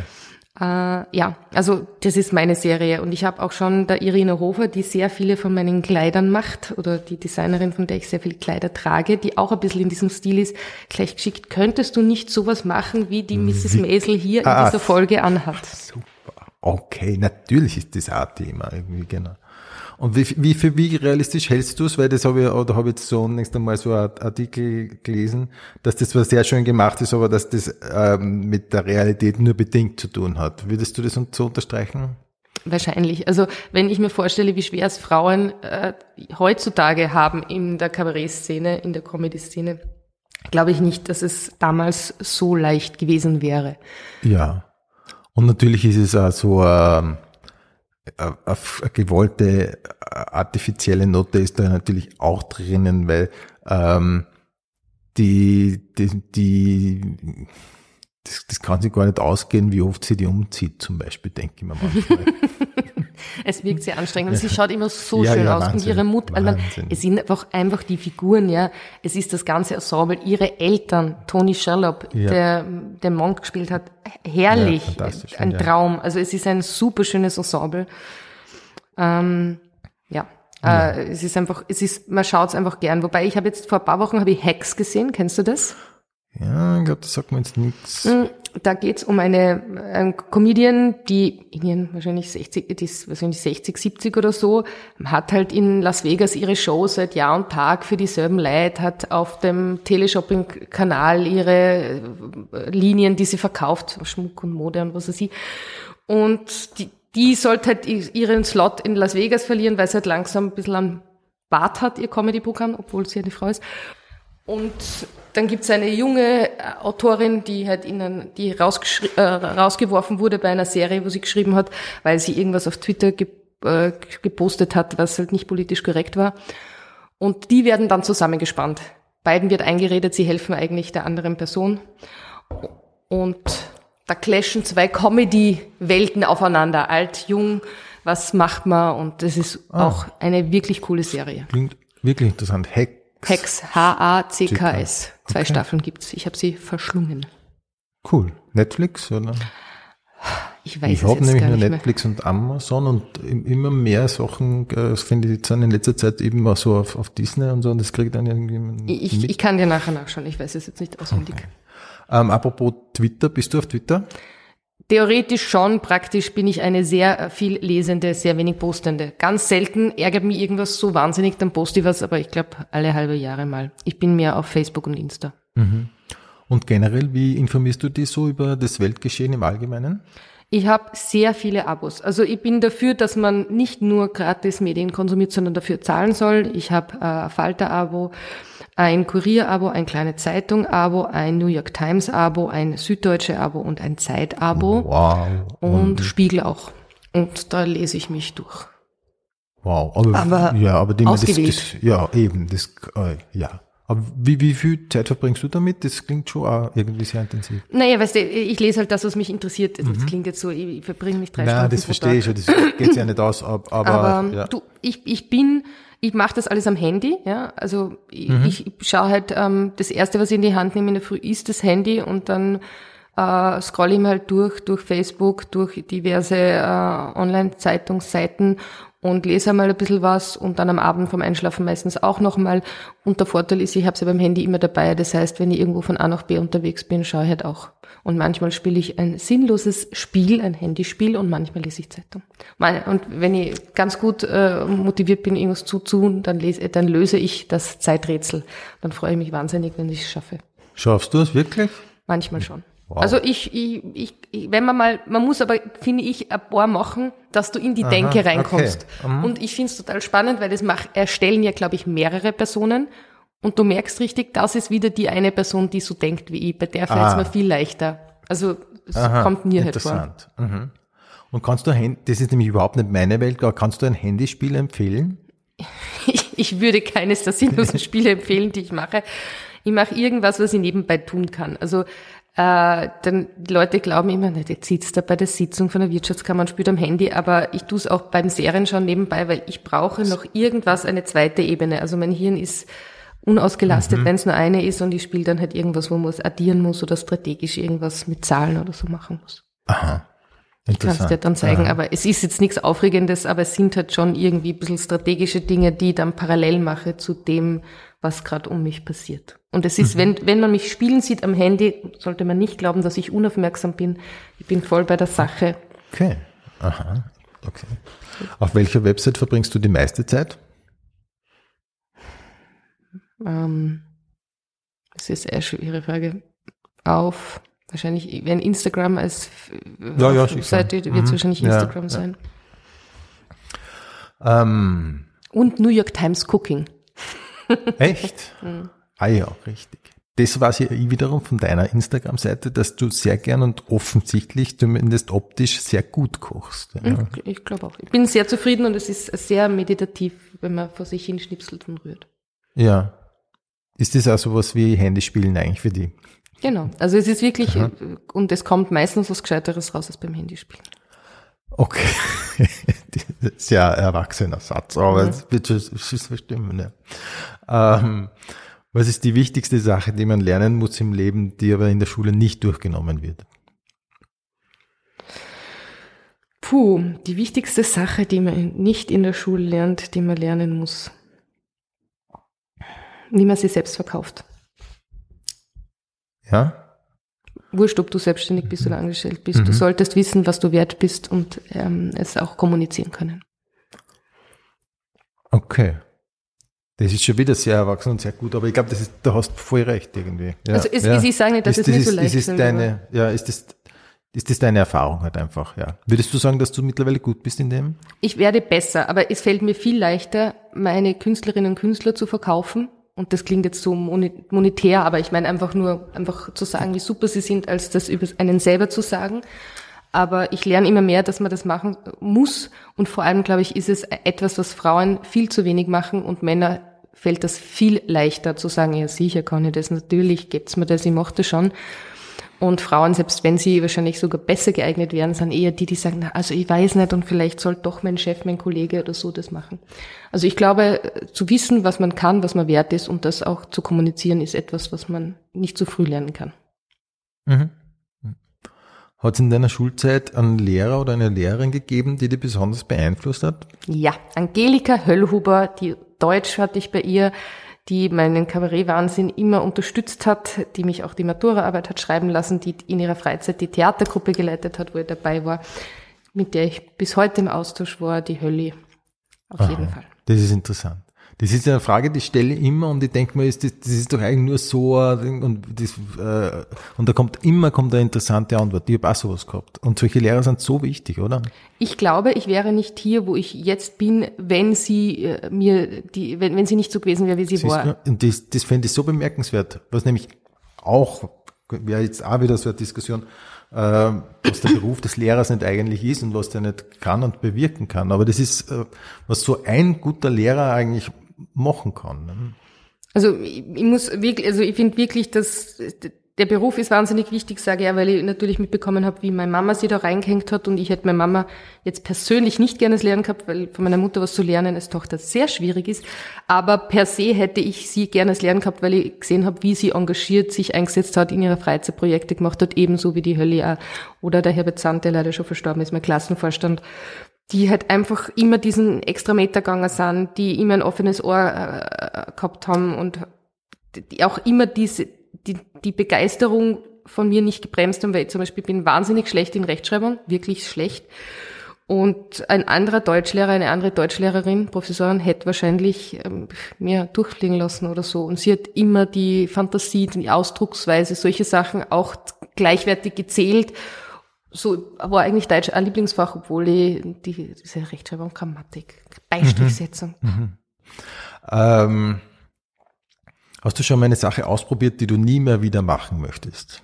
Äh, ja, also das ist meine Serie. Und ich habe auch schon der Irina Hofer, die sehr viele von meinen Kleidern macht, oder die Designerin, von der ich sehr viele Kleider trage, die auch ein bisschen in diesem Stil ist, gleich geschickt, könntest du nicht sowas machen, wie die Mrs. Maisel hier in Ah. dieser Folge anhat? Super. Okay, natürlich ist das auch ein Thema irgendwie, genau. Und wie, wie, für wie realistisch hältst du es? Weil das habe ich, oder habe ich jetzt so nächstes Mal so einen Artikel gelesen, dass das zwar sehr schön gemacht ist, aber dass das ähm, mit der Realität nur bedingt zu tun hat. Würdest du das so unterstreichen? Wahrscheinlich. Also wenn ich mir vorstelle, wie schwer es Frauen äh, heutzutage haben in der Kabarettszene, in der Comedy-Szene, glaube ich nicht, dass es damals so leicht gewesen wäre. Ja. Und natürlich ist es auch so ähm, eine eine gewollte äh, artifizielle Note ist da natürlich auch drinnen, weil ähm, die, die, die das, das kann sich gar nicht ausgehen, wie oft sie die umzieht, zum Beispiel, denke ich mir manchmal. Es wirkt sehr anstrengend. Und sie schaut immer so Ja, schön ja, aus. Und Wahnsinn, ihre Mutter, also, Wahnsinn. es sind einfach, einfach die Figuren, ja. Es ist das ganze Ensemble. Ihre Eltern, Tony Sherlock, der den Monk gespielt hat, herrlich. Ein. Traum. Also es ist ein super schönes Ensemble. Ähm, ja. Äh, es ist einfach, es ist, man schaut es einfach gern. Wobei ich habe jetzt vor ein paar Wochen habe ich Hacks gesehen. Kennst du das? ja, ich glaube, das sagt mir jetzt nichts. Da geht's um eine, eine Comedian, die in ihren wahrscheinlich 60, die ist wahrscheinlich 60, 70 oder so, hat halt in Las Vegas ihre Show seit Jahr und Tag für dieselben Leute, hat auf dem Teleshopping-Kanal ihre äh, Linien, die sie verkauft, Schmuck und Mode und was weiß ich. Und die, die sollte halt ihren Slot in Las Vegas verlieren, weil sie halt langsam ein bisschen an Bart hat, ihr Comedy-Programm, obwohl sie eine Frau ist. Und dann gibt's eine junge äh, Autorin, die halt in ein, die äh, rausgeworfen wurde bei einer Serie, wo sie geschrieben hat, weil sie irgendwas auf Twitter ge äh, gepostet hat, was halt nicht politisch korrekt war. Und die werden dann zusammengespannt. Beiden wird eingeredet, sie helfen eigentlich der anderen Person. Und da clashen zwei Comedy-Welten aufeinander. Alt, jung, was macht man? Und das ist auch eine wirklich coole Serie. Klingt wirklich interessant. Hex. Hex, H-A-C-K-S. Zwei Okay. Staffeln gibt's. Ich habe sie verschlungen. Cool. Netflix, oder? Ich weiß ich habe nämlich nur nicht mehr. Netflix und Amazon und im- immer mehr Sachen, äh, das finde ich jetzt in letzter Zeit eben auch so auf, auf Disney und so und das kriegt dann irgendwie Ich, mit. ich kann dir nachher nachschauen. Ich weiß es jetzt nicht auswendig. Ähm, apropos Twitter, bist du auf Twitter? Theoretisch schon, praktisch bin ich eine sehr äh, viel lesende, sehr wenig postende. Ganz selten ärgert mich irgendwas so wahnsinnig, dann poste ich was, aber ich glaube alle halbe Jahre mal. Ich bin mehr auf Facebook und Insta. Und generell, wie informierst du dich so über das Weltgeschehen im Allgemeinen? Ich habe sehr viele Abos. Also ich bin dafür, dass man nicht nur gratis Medien konsumiert, sondern dafür zahlen soll. Ich habe äh, ein Falter-Abo, ein Kurier-Abo, ein kleine Zeitung-Abo, ein New York Times-Abo, ein Süddeutsche-Abo und ein Zeit-Abo Wow. und Spiegel auch. Und da lese ich mich durch. Wow. Aber, Aber ja, aber dem, das, ausgewählt. das, ja, eben, das, äh, ja. Aber wie, wie viel Zeit verbringst du damit? Das klingt schon auch irgendwie sehr intensiv. Naja, weißt du, ich lese halt das, was mich interessiert. Das klingt jetzt so, ich verbringe nicht drei Nein, Stunden das pro verstehe ich Tag. schon, das geht ja nicht aus, ab- aber, Aber ja. du, ich, ich bin, ich mache das alles am Handy, ja. Also ich, Mhm. ich schaue halt, ähm, das erste, was ich in die Hand nehme in der Früh, ist das Handy und dann äh, scroll ich mal halt durch, durch Facebook, durch diverse äh, Online-Zeitungsseiten und lese einmal ein bisschen was und dann am Abend vom Einschlafen meistens auch nochmal. Und der Vorteil ist, ich habe es ja beim Handy immer dabei. Das heißt, wenn ich irgendwo von A nach B unterwegs bin, schaue ich halt auch. Und manchmal spiele ich ein sinnloses Spiel, ein Handyspiel und manchmal lese ich Zeitung. Und wenn ich ganz gut äh, motiviert bin, irgendwas zu tun, dann, lese, dann löse ich das Zeiträtsel. Dann freue ich mich wahnsinnig, wenn ich es schaffe. Schaffst du es wirklich? Manchmal schon. Wow. Also ich, ich, ich, wenn man mal, man muss aber, finde ich, ein paar machen, dass du in die Aha, Denke reinkommst. Okay. Mhm. Und ich finde es total spannend, weil das mach, erstellen ja, glaube ich, mehrere Personen. Und du merkst richtig, das ist wieder die eine Person, die so denkt wie ich. Bei der fällt es ah. mir viel leichter. Also es Aha, kommt mir halt vor. Interessant. Mhm. Und kannst du, das ist nämlich überhaupt nicht meine Welt, aber kannst du ein Handyspiel empfehlen? Ich, ich würde keines der sinnlosen Spiele empfehlen, die ich mache. Ich mache irgendwas, was ich nebenbei tun kann. Also äh, dann die Leute glauben immer, nicht, jetzt sitzt da bei der Sitzung von der Wirtschaftskammer und spielt am Handy, aber ich tue es auch beim Serienschauen nebenbei, weil ich brauche noch irgendwas, eine zweite Ebene. Also mein Hirn ist unausgelastet, mhm. wenn es nur eine ist und ich spiele dann halt irgendwas, wo man es addieren muss oder strategisch irgendwas mit Zahlen oder so machen muss. Aha. Ich kann es dir dann zeigen, Aha. aber es ist jetzt nichts Aufregendes, aber es sind halt schon irgendwie ein bisschen strategische Dinge, die ich dann parallel mache zu dem, was gerade um mich passiert. Und es ist, mhm. wenn, wenn man mich spielen sieht am Handy, sollte man nicht glauben, dass ich unaufmerksam bin. Ich bin voll bei der Sache. Okay. Aha. Okay. Auf welcher Website verbringst du die meiste Zeit? Ähm, das ist eine schwere Frage. Auf wahrscheinlich, wenn Instagram als ja, ja, Seite wird es mhm. wahrscheinlich Instagram ja, sein. Ähm. Und New York Times Cooking. Echt? Mhm. Ah ja, richtig. Das weiß ich wiederum von deiner Instagram-Seite, dass du sehr gern und offensichtlich, zumindest optisch, sehr gut kochst. Ja. Ich, ich glaube auch. Ich bin sehr zufrieden und es ist sehr meditativ, wenn man vor sich hin schnipselt und rührt. Ja. Ist das auch sowas wie Handyspielen eigentlich für die? Genau. Also es ist wirklich, Aha. und es kommt meistens was Gescheiteres raus als beim Handyspielen. Okay. Sehr erwachsener Satz, aber mhm. es wird schon stimmen. Ja. Ähm, was ist die wichtigste Sache, die man lernen muss im Leben, die aber in der Schule nicht durchgenommen wird? Puh, die wichtigste Sache, die man nicht in der Schule lernt, die man lernen muss. Wie man sie selbst verkauft. Ja? wurscht, ob du selbstständig bist oder angestellt bist. Mhm. Du solltest wissen, was du wert bist und ähm, es auch kommunizieren können. Okay. Das ist schon wieder sehr erwachsen und sehr gut, aber ich glaube, das da hast du voll recht irgendwie. Ja, also ist, ja. ich sage nicht, dass ist, es nicht so leicht ist. Ist deine, ja, ist das, ist das deine Erfahrung halt einfach, ja. Würdest du sagen, dass du mittlerweile gut bist in dem? Ich werde besser, aber es fällt mir viel leichter, meine Künstlerinnen und Künstler zu verkaufen und das klingt jetzt so monetär, aber ich meine einfach nur, einfach zu sagen, wie super sie sind, als das über einen selber zu sagen. Aber ich lerne immer mehr, dass man das machen muss. Und vor allem, glaube ich, ist es etwas, was Frauen viel zu wenig machen und Männer fällt das viel leichter zu sagen, ja sicher kann ich das, natürlich gibt's mir das, ich mache das schon. Und Frauen, selbst wenn sie wahrscheinlich sogar besser geeignet wären, sind eher die, die sagen, na, also ich weiß nicht und vielleicht soll doch mein Chef, mein Kollege oder so das machen. Also ich glaube, zu wissen, was man kann, was man wert ist und das auch zu kommunizieren, ist etwas, was man nicht zu früh lernen kann. Mhm. Hat es in deiner Schulzeit einen Lehrer oder eine Lehrerin gegeben, die dich besonders beeinflusst hat? Ja, Angelika Höllhuber, die Deutsch hatte ich bei ihr die meinen Kabarettwahnsinn immer unterstützt hat, die mich auch die Maturaarbeit hat schreiben lassen, die in ihrer Freizeit die Theatergruppe geleitet hat, wo ich dabei war, mit der ich bis heute im Austausch war, die Hölle. Auf Aha, jeden Fall. Das ist interessant. Das ist eine Frage, die stelle ich immer und ich denke mir, das, das ist doch eigentlich nur so und, das, äh, und da kommt immer kommt eine interessante Antwort. Ich habe auch sowas gehabt. Und solche Lehrer sind so wichtig, oder? Ich glaube, ich wäre nicht hier, wo ich jetzt bin, wenn sie äh, mir die, wenn, wenn sie nicht so gewesen wäre, wie sie Siehst war. Du? Und das, das fände ich so bemerkenswert, was nämlich auch, wäre jetzt auch wieder so eine Diskussion, äh, was der Beruf des Lehrers nicht eigentlich ist und was der nicht kann und bewirken kann. Aber das ist, äh, was so ein guter Lehrer eigentlich machen kann. Ne? Also ich, ich muss wirklich, also ich finde wirklich, dass der Beruf ist wahnsinnig wichtig, sage ich ja, weil ich natürlich mitbekommen habe, wie meine Mama sie da reingehängt hat und ich hätte meine Mama jetzt persönlich nicht gerne lernen gehabt, weil von meiner Mutter was zu lernen als Tochter sehr schwierig ist. Aber per se hätte ich sie gerne lernen gehabt, weil ich gesehen habe, wie sie engagiert sich eingesetzt hat, in ihrer Freizeitprojekte gemacht hat, ebenso wie die Hölle auch. Oder der Herbert Zandt, der leider schon verstorben ist, mein Klassenvorstand die halt einfach immer diesen extra Meter gegangen sind, die immer ein offenes Ohr äh, gehabt haben und die auch immer diese die, die Begeisterung von mir nicht gebremst haben, weil ich zum Beispiel bin wahnsinnig schlecht in Rechtschreibung, wirklich schlecht. Und ein anderer Deutschlehrer, eine andere Deutschlehrerin, Professorin, hätte wahrscheinlich ähm, mir durchfliegen lassen oder so. Und sie hat immer die Fantasie, die Ausdrucksweise, solche Sachen auch gleichwertig gezählt. So war eigentlich Deutsch ein Lieblingsfach, obwohl ich die, diese Rechtschreibung, Grammatik, Beistrichsetzung. Mhm. Mhm. Ähm Hast du schon mal eine Sache ausprobiert, die du nie mehr wieder machen möchtest?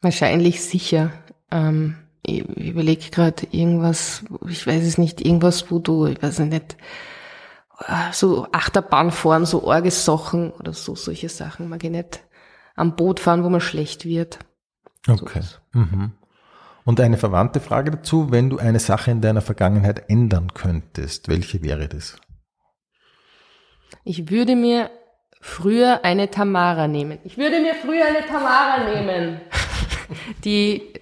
Wahrscheinlich sicher. Ähm, ich überlege gerade irgendwas, ich weiß es nicht, irgendwas, wo du, ich weiß nicht, äh, so Achterbahn fahren, so arge Sachen oder so, solche Sachen mag ich nicht. Am Boot fahren, wo man schlecht wird. Okay. So mhm. Und eine verwandte Frage dazu, wenn du eine Sache in deiner Vergangenheit ändern könntest, welche wäre das? Ich würde mir früher eine Tamara nehmen. Ich würde mir früher eine Tamara nehmen, die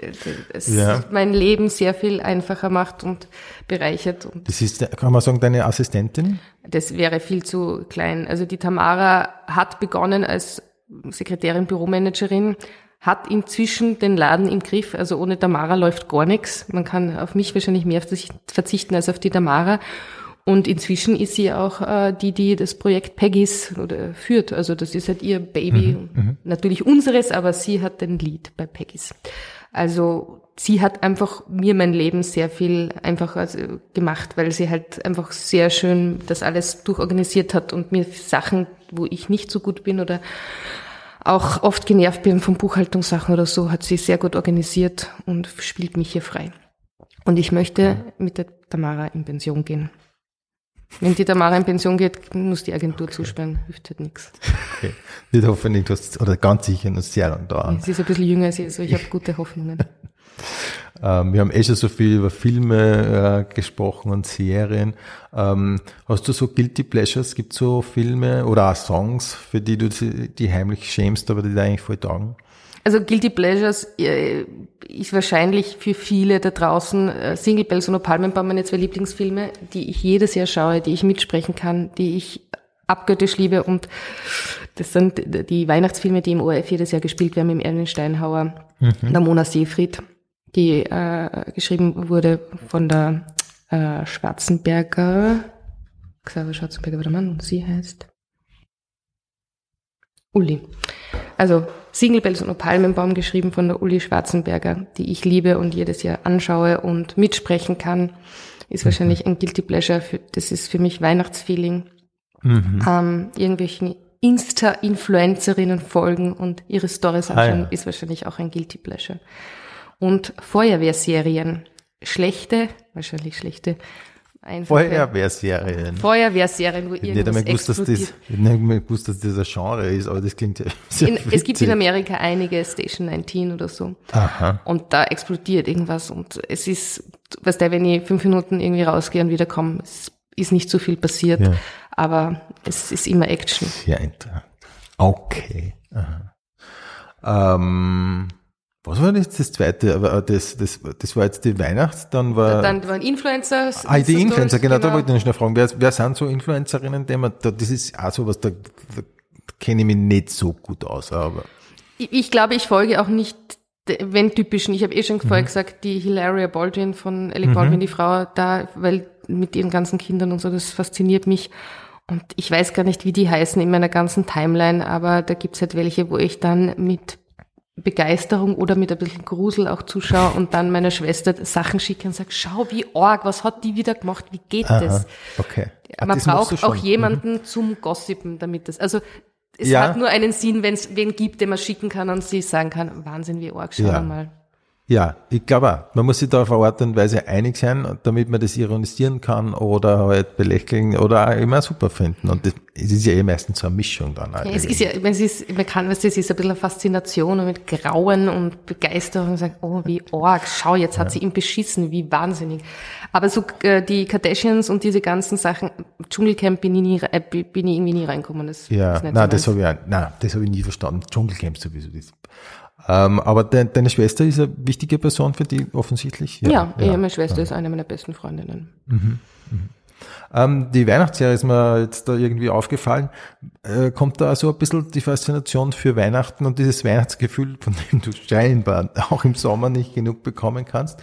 es ja. mein Leben sehr viel einfacher macht und bereichert. Und das ist, kann man sagen, deine Assistentin? Das wäre viel zu klein. Also die Tamara hat begonnen als Sekretärin, Büromanagerin, hat inzwischen den Laden im Griff. Also ohne Tamara läuft gar nichts. Man kann auf mich wahrscheinlich mehr verzichten als auf die Tamara. Und inzwischen ist sie auch äh, die, die das Projekt Peggy's oder führt. Also das ist halt ihr Baby, mhm, mhm, natürlich unseres, aber sie hat den Lead bei Peggy's. Also sie hat einfach mir mein Leben sehr viel einfacher also, gemacht, weil sie halt einfach sehr schön das alles durchorganisiert hat und mir Sachen, wo ich nicht so gut bin oder auch oft genervt bin von Buchhaltungssachen oder so, hat sie sehr gut organisiert und spielt mich hier frei. Und ich möchte mit der Tamara in Pension gehen. Wenn die Tamara in Pension geht, muss die Agentur okay. zusperren, hilft halt nichts. Okay. Wird hoffentlich, du hast, oder ganz sicher noch sehr lang dauern. Sie ist ein bisschen jünger als ich, also ich habe gute Hoffnungen. ähm, wir haben eh schon so viel über Filme äh, gesprochen und Serien. Ähm, hast du so Guilty Pleasures? Gibt so Filme oder auch Songs, für die du die heimlich schämst, aber die dir eigentlich voll taugen? Also Guilty Pleasures äh, ist wahrscheinlich für viele da draußen äh, Single Bells und Palmenbaum meine zwei Lieblingsfilme, die ich jedes Jahr schaue, die ich mitsprechen kann, die ich abgöttisch liebe und das sind die Weihnachtsfilme, die im ORF jedes Jahr gespielt werden, mit Erwin Steinhauer, mhm. der Mona Seefried, die äh, geschrieben wurde von der äh, Schwarzenberger, Xaver Schwarzenberger war der Mann und sie heißt Uli. Also Single Bells und Palmenbaum geschrieben von der Uli Schwarzenberger, die ich liebe und jedes Jahr anschaue und mitsprechen kann, ist wahrscheinlich ein Guilty Pleasure. Für, das ist für mich Weihnachtsfeeling. Mhm. Ähm, irgendwelchen Insta-Influencerinnen folgen und ihre Stories anschauen, ah, ja. ist wahrscheinlich auch ein Guilty Pleasure. Und Feuerwehrserien, schlechte, wahrscheinlich schlechte, Feuerwehrserien. Feuerwehrserien, wo irgendwas ich nicht gewusst, dass das, Ich nicht einmal gewusst, dass das ein Genre ist, aber das klingt ja sehr in, Es gibt in Amerika einige Station 19 oder so. Aha. Und da explodiert irgendwas und es ist, weißt du, wenn ich fünf Minuten irgendwie rausgehe und wiederkomme, es ist nicht so viel passiert, ja. aber es ist immer Action. Sehr interessant. Okay. Aha. Ähm, was war das, das zweite? Aber das, das, das war jetzt die Weihnachts, dann war. Dann waren Influencer. Ah, die Influencer, genau, genau, da wollte ich noch schnell fragen. Wer, wer sind so Influencerinnen, die man, da, das ist auch so was, da, da kenne ich mich nicht so gut aus, aber. Ich, ich glaube, ich folge auch nicht wenn typischen. Ich habe eh schon mhm. vorher gesagt, die Hilaria Baldwin von Alec Baldwin, mhm. die Frau da, weil mit ihren ganzen Kindern und so, das fasziniert mich. Und ich weiß gar nicht, wie die heißen in meiner ganzen Timeline, aber da gibt's halt welche, wo ich dann mit Begeisterung oder mit ein bisschen Grusel auch zuschaue und dann meiner Schwester Sachen schicke und sage, schau, wie arg, was hat die wieder gemacht, wie geht Aha, das? Okay. Man braucht auch jemanden mhm. zum Gossipen, damit das, also es ja. hat nur einen Sinn, wenn es wen gibt, den man schicken kann und sie sagen kann, Wahnsinn, wie arg, schau ja. mal. Ja, ich glaube auch. Man muss sich da auf eine Art und Weise einig sein, damit man das ironisieren kann oder halt belächeln oder auch immer super finden. Und das, es ist ja eh meistens so eine Mischung dann. Ja, es ist ja, wenn es ist, man kann, du, es ist ein bisschen eine Faszination und mit Grauen und Begeisterung sagen, oh, wie arg, schau, jetzt hat ja. sie ihn beschissen, wie wahnsinnig. Aber so äh, die Kardashians und diese ganzen Sachen, Dschungelcamp bin ich, nie, äh, bin ich irgendwie nie reinkommen. Das ja, ist nicht nein, so das habe ich, nein, das habe ich nie verstanden. Dschungelcamp sowieso. Das ähm, aber de deine Schwester ist eine wichtige Person für die offensichtlich? Ja, ja, ja meine Schwester ja. ist eine meiner besten Freundinnen. Mhm. Mhm. Ähm, die Weihnachtsserie ist mir jetzt da irgendwie aufgefallen. Äh, kommt da so ein bisschen die Faszination für Weihnachten und dieses Weihnachtsgefühl, von dem du scheinbar auch im Sommer nicht genug bekommen kannst?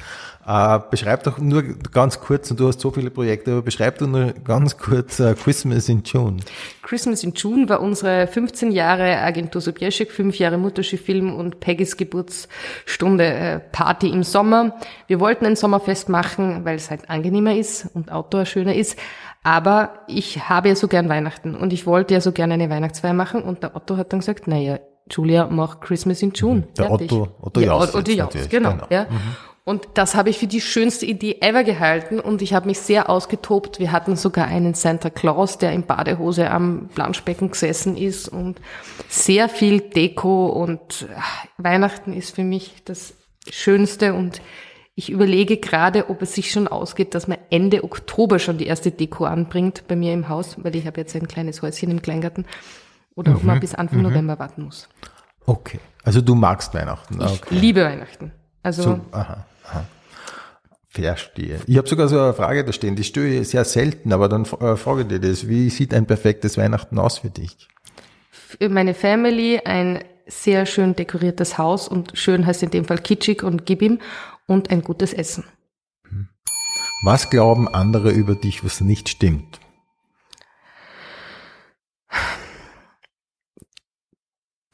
Äh, beschreib doch nur ganz kurz, und du hast so viele Projekte, aber beschreib doch nur ganz kurz uh, Christmas in June. Christmas in June war unsere 15 Jahre Agentur Sobieschek, 5 Jahre Mutterschiff-Film und Peggys Geburtsstunde äh, Party im Sommer. Wir wollten ein Sommerfest machen, weil es halt angenehmer ist und Outdoor schöner ist. Aber ich habe ja so gern Weihnachten und ich wollte ja so gerne eine Weihnachtsfeier machen und der Otto hat dann gesagt, naja, Julia, mach Christmas in June. Der Fertig. Otto, Otto ja, Jaus. Otto Jaus, genau. genau. Ja. Mhm. Und das habe ich für die schönste Idee ever gehalten und ich habe mich sehr ausgetobt. Wir hatten sogar einen Santa Claus, der in Badehose am Planschbecken gesessen ist und sehr viel Deko und ach, Weihnachten ist für mich das Schönste und ich überlege gerade, ob es sich schon ausgeht, dass man Ende Oktober schon die erste Deko anbringt bei mir im Haus, weil ich habe jetzt ein kleines Häuschen im Kleingarten oder mhm. ob man bis Anfang mhm. November warten muss. Okay, also du magst Weihnachten. Okay. Ich liebe Weihnachten. Also so, aha. Verstehe. Ich habe sogar so eine Frage da stehen, die störe ich sehr selten, aber dann äh, frage ich dir das, wie sieht ein perfektes Weihnachten aus für dich? Für meine Family ein sehr schön dekoriertes Haus und schön heißt in dem Fall kitschig und gib ihm und ein gutes Essen. Was glauben andere über dich, was nicht stimmt?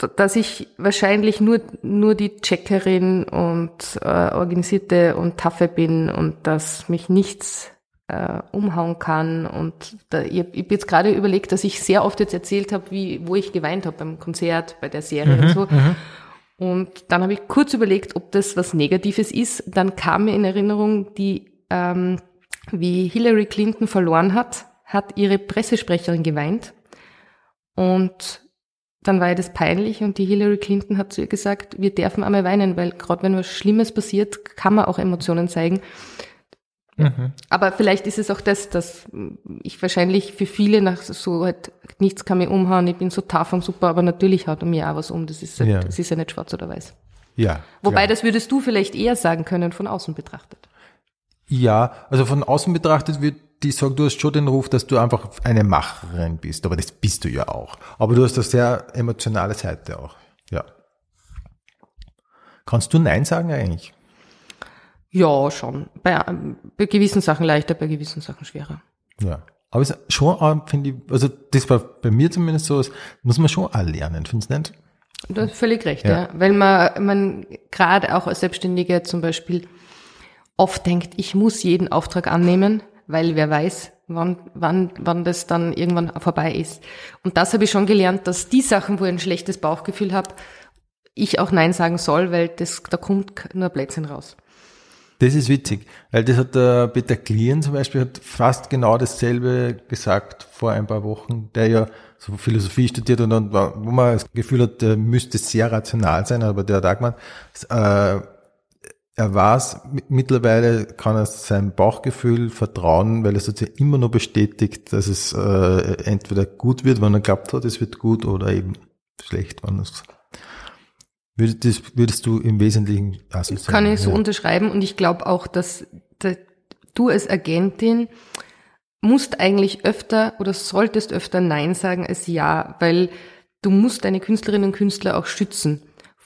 Dass ich wahrscheinlich nur, nur die Checkerin und äh, organisierte und taffe bin und dass mich nichts äh, umhauen kann. Und da, ich, ich habe jetzt gerade überlegt, dass ich sehr oft jetzt erzählt habe, wie, wo ich geweint habe beim Konzert, bei der Serie mhm, und so. Mhm. Und dann habe ich kurz überlegt, ob das was Negatives ist. Dann kam mir in Erinnerung, die, ähm, wie Hillary Clinton verloren hat, hat ihre Pressesprecherin geweint. Und dann war ihr das peinlich und die Hillary Clinton hat zu ihr gesagt, wir dürfen einmal weinen, weil gerade wenn was Schlimmes passiert, kann man auch Emotionen zeigen. Mhm. Aber vielleicht ist es auch das, dass ich wahrscheinlich für viele nach so halt nichts kann mir umhauen, ich bin so tough und super, aber natürlich haut mir auch was um. Das ist, halt, ja. das ist ja nicht schwarz oder weiß. Ja. Wobei, klar. das würdest du vielleicht eher sagen können von außen betrachtet. Ja, also von außen betrachtet wird die sagen, du hast schon den Ruf, dass du einfach eine Macherin bist, aber das bist du ja auch. Aber du hast eine sehr emotionale Seite auch. Ja. Kannst du Nein sagen eigentlich? Ja, schon. Bei, bei gewissen Sachen leichter, bei gewissen Sachen schwerer. Ja. Aber es schon, finde ich, also das war bei mir zumindest so, das muss man schon auch lernen, findest du nicht? Du hast völlig recht, ja. ja. Weil man, man gerade auch als Selbstständiger zum Beispiel oft denkt, ich muss jeden Auftrag annehmen, weil wer weiß, wann, wann, wann das dann irgendwann vorbei ist. Und das habe ich schon gelernt, dass die Sachen, wo ich ein schlechtes Bauchgefühl habe, ich auch Nein sagen soll, weil das, da kommt nur Blödsinn raus. Das ist witzig, weil das hat der Peter Klien zum Beispiel hat fast genau dasselbe gesagt vor ein paar Wochen, der ja so Philosophie studiert und dann, wo man das Gefühl hat, der müsste sehr rational sein, aber der hat auch gemeint, äh, er weiß, mittlerweile kann er seinem Bauchgefühl vertrauen, weil es sozusagen immer nur bestätigt, dass es äh, entweder gut wird, wenn er glaubt hat, es wird gut, oder eben schlecht, wenn es würdest, würdest du im Wesentlichen also sagen? Kann ich so ja. unterschreiben und ich glaube auch, dass, dass du als Agentin musst eigentlich öfter oder solltest öfter Nein sagen als Ja, weil du musst deine Künstlerinnen und Künstler auch schützen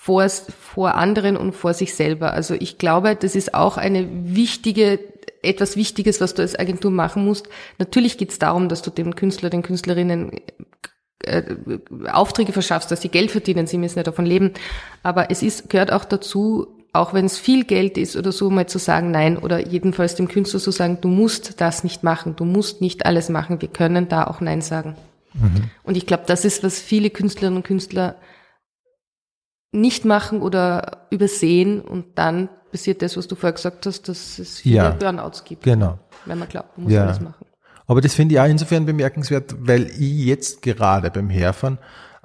vor, vor anderen und vor sich selber. Also ich glaube, das ist auch eine wichtige, etwas Wichtiges, was du als Agentur machen musst. Natürlich geht es darum, dass du dem Künstler, den Künstlerinnen äh, Aufträge verschaffst, dass sie Geld verdienen, sie müssen ja davon leben. Aber es ist, gehört auch dazu, auch wenn es viel Geld ist oder so, mal zu sagen nein oder jedenfalls dem Künstler zu sagen, du musst das nicht machen, du musst nicht alles machen, wir können da auch nein sagen. Mhm. Und ich glaube, das ist, was viele Künstlerinnen und Künstler nicht machen oder übersehen und dann passiert das, was du vorher gesagt hast, dass es viele Ja. Burnouts gibt. Genau. Wenn man glaubt, man muss Ja. alles machen. Aber das finde ich auch insofern bemerkenswert, weil ich jetzt gerade beim Herfahren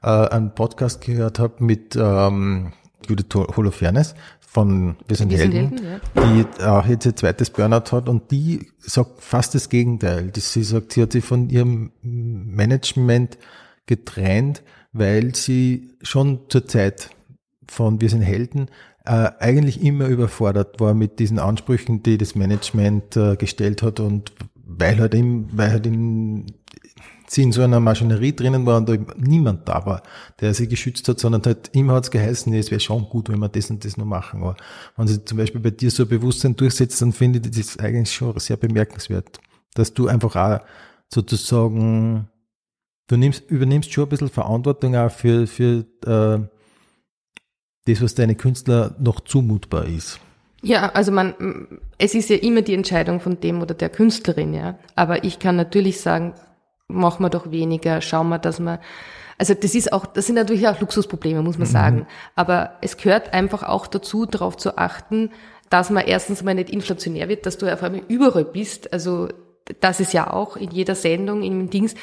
äh, einen Podcast gehört habe mit ähm, Judith Holofernes von Wir sind Helden, Helden, die auch jetzt ihr zweites Burnout hat und die sagt fast das Gegenteil. Sie sagt, sie hat sich von ihrem Management getrennt, weil sie schon zur Zeit von Wir sind Helden äh, eigentlich immer überfordert war mit diesen Ansprüchen, die das Management äh, gestellt hat und weil halt, im, weil halt in, sie in so einer Maschinerie drinnen war und da niemand da war, der sie geschützt hat, sondern halt immer hat es geheißen, nee, es wäre schon gut, wenn wir das und das noch machen. Aber wenn sie zum Beispiel bei dir so ein Bewusstsein durchsetzt, dann finde ich das eigentlich schon sehr bemerkenswert, dass du einfach auch sozusagen, du nimmst, übernimmst schon ein bisschen Verantwortung auch für, für äh, das, was deine Künstler noch zumutbar ist. Ja, also man, es ist ja immer die Entscheidung von dem oder der Künstlerin, ja. Aber ich kann natürlich sagen, machen wir doch weniger, schauen wir, dass wir, also das ist auch, das sind natürlich auch Luxusprobleme, muss man sagen. Aber es gehört einfach auch dazu, darauf zu achten, dass man erstens mal nicht inflationär wird, dass du auf einmal überall bist. Also das ist ja auch in jeder Sendung, in dem Dings,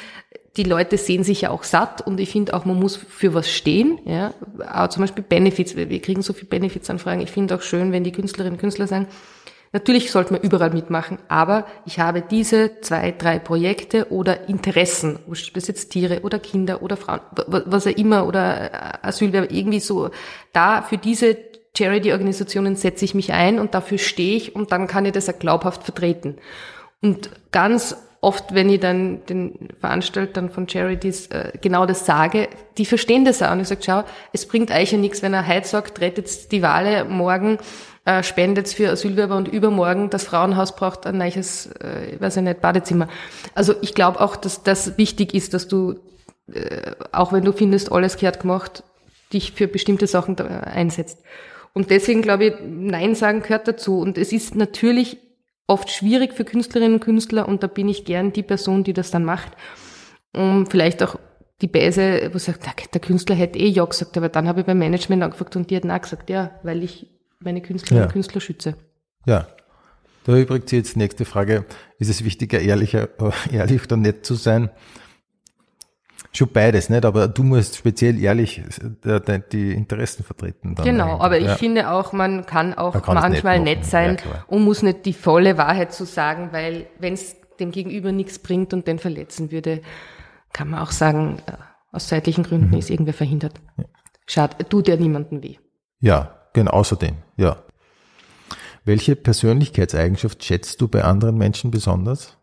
die Leute sehen sich ja auch satt und ich finde auch, man muss für was stehen. Ja, auch zum Beispiel Benefits. Wir kriegen so viel Benefits-Anfragen. Ich finde auch schön, wenn die Künstlerinnen und Künstler sagen, natürlich sollte man überall mitmachen, aber ich habe diese zwei, drei Projekte oder Interessen, ob es jetzt Tiere oder Kinder oder Frauen, wa- was auch immer oder äh, Asylwerber, irgendwie so, da für diese Charity-Organisationen setze ich mich ein und dafür stehe ich und dann kann ich das auch glaubhaft vertreten. Und ganz oft, wenn ich dann den Veranstaltern von Charities äh, genau das sage, die verstehen das auch. Und ich sage, schau, es bringt euch ja nichts, wenn er heute sagt, rettet die Wale, morgen äh, spendet für Asylwerber und übermorgen das Frauenhaus braucht ein neues, äh, weiß ich nicht, Badezimmer. Also ich glaube auch, dass das wichtig ist, dass du, äh, auch wenn du findest, alles gehört gemacht, dich für bestimmte Sachen da einsetzt. Und deswegen glaube ich, Nein sagen gehört dazu. Und es ist natürlich oft schwierig für Künstlerinnen und Künstler und da bin ich gern die Person, die das dann macht. Um vielleicht auch die Bäse, wo sagt, der, der Künstler hätte eh ja gesagt, aber dann habe ich beim Management angefragt und die hat auch gesagt, ja, weil ich meine Künstlerinnen Ja. und Künstler schütze. Ja. Da übrigens jetzt die nächste Frage. Ist es wichtiger, ehrlicher, ehrlich oder nett zu sein? Schon beides, nicht? Aber du musst speziell ehrlich äh, die Interessen vertreten. Genau, eigentlich. aber ich ja. finde auch, man kann auch Man kann manchmal nett sein ja, und muss nicht die volle Wahrheit zu sagen, weil wenn es dem Gegenüber nichts bringt und den verletzen würde, kann man auch sagen, äh, aus zeitlichen Gründen Mhm. ist irgendwer verhindert. Schade, tut ja niemandem weh. Ja, genau, außerdem, ja. Welche Persönlichkeitseigenschaft schätzt du bei anderen Menschen besonders?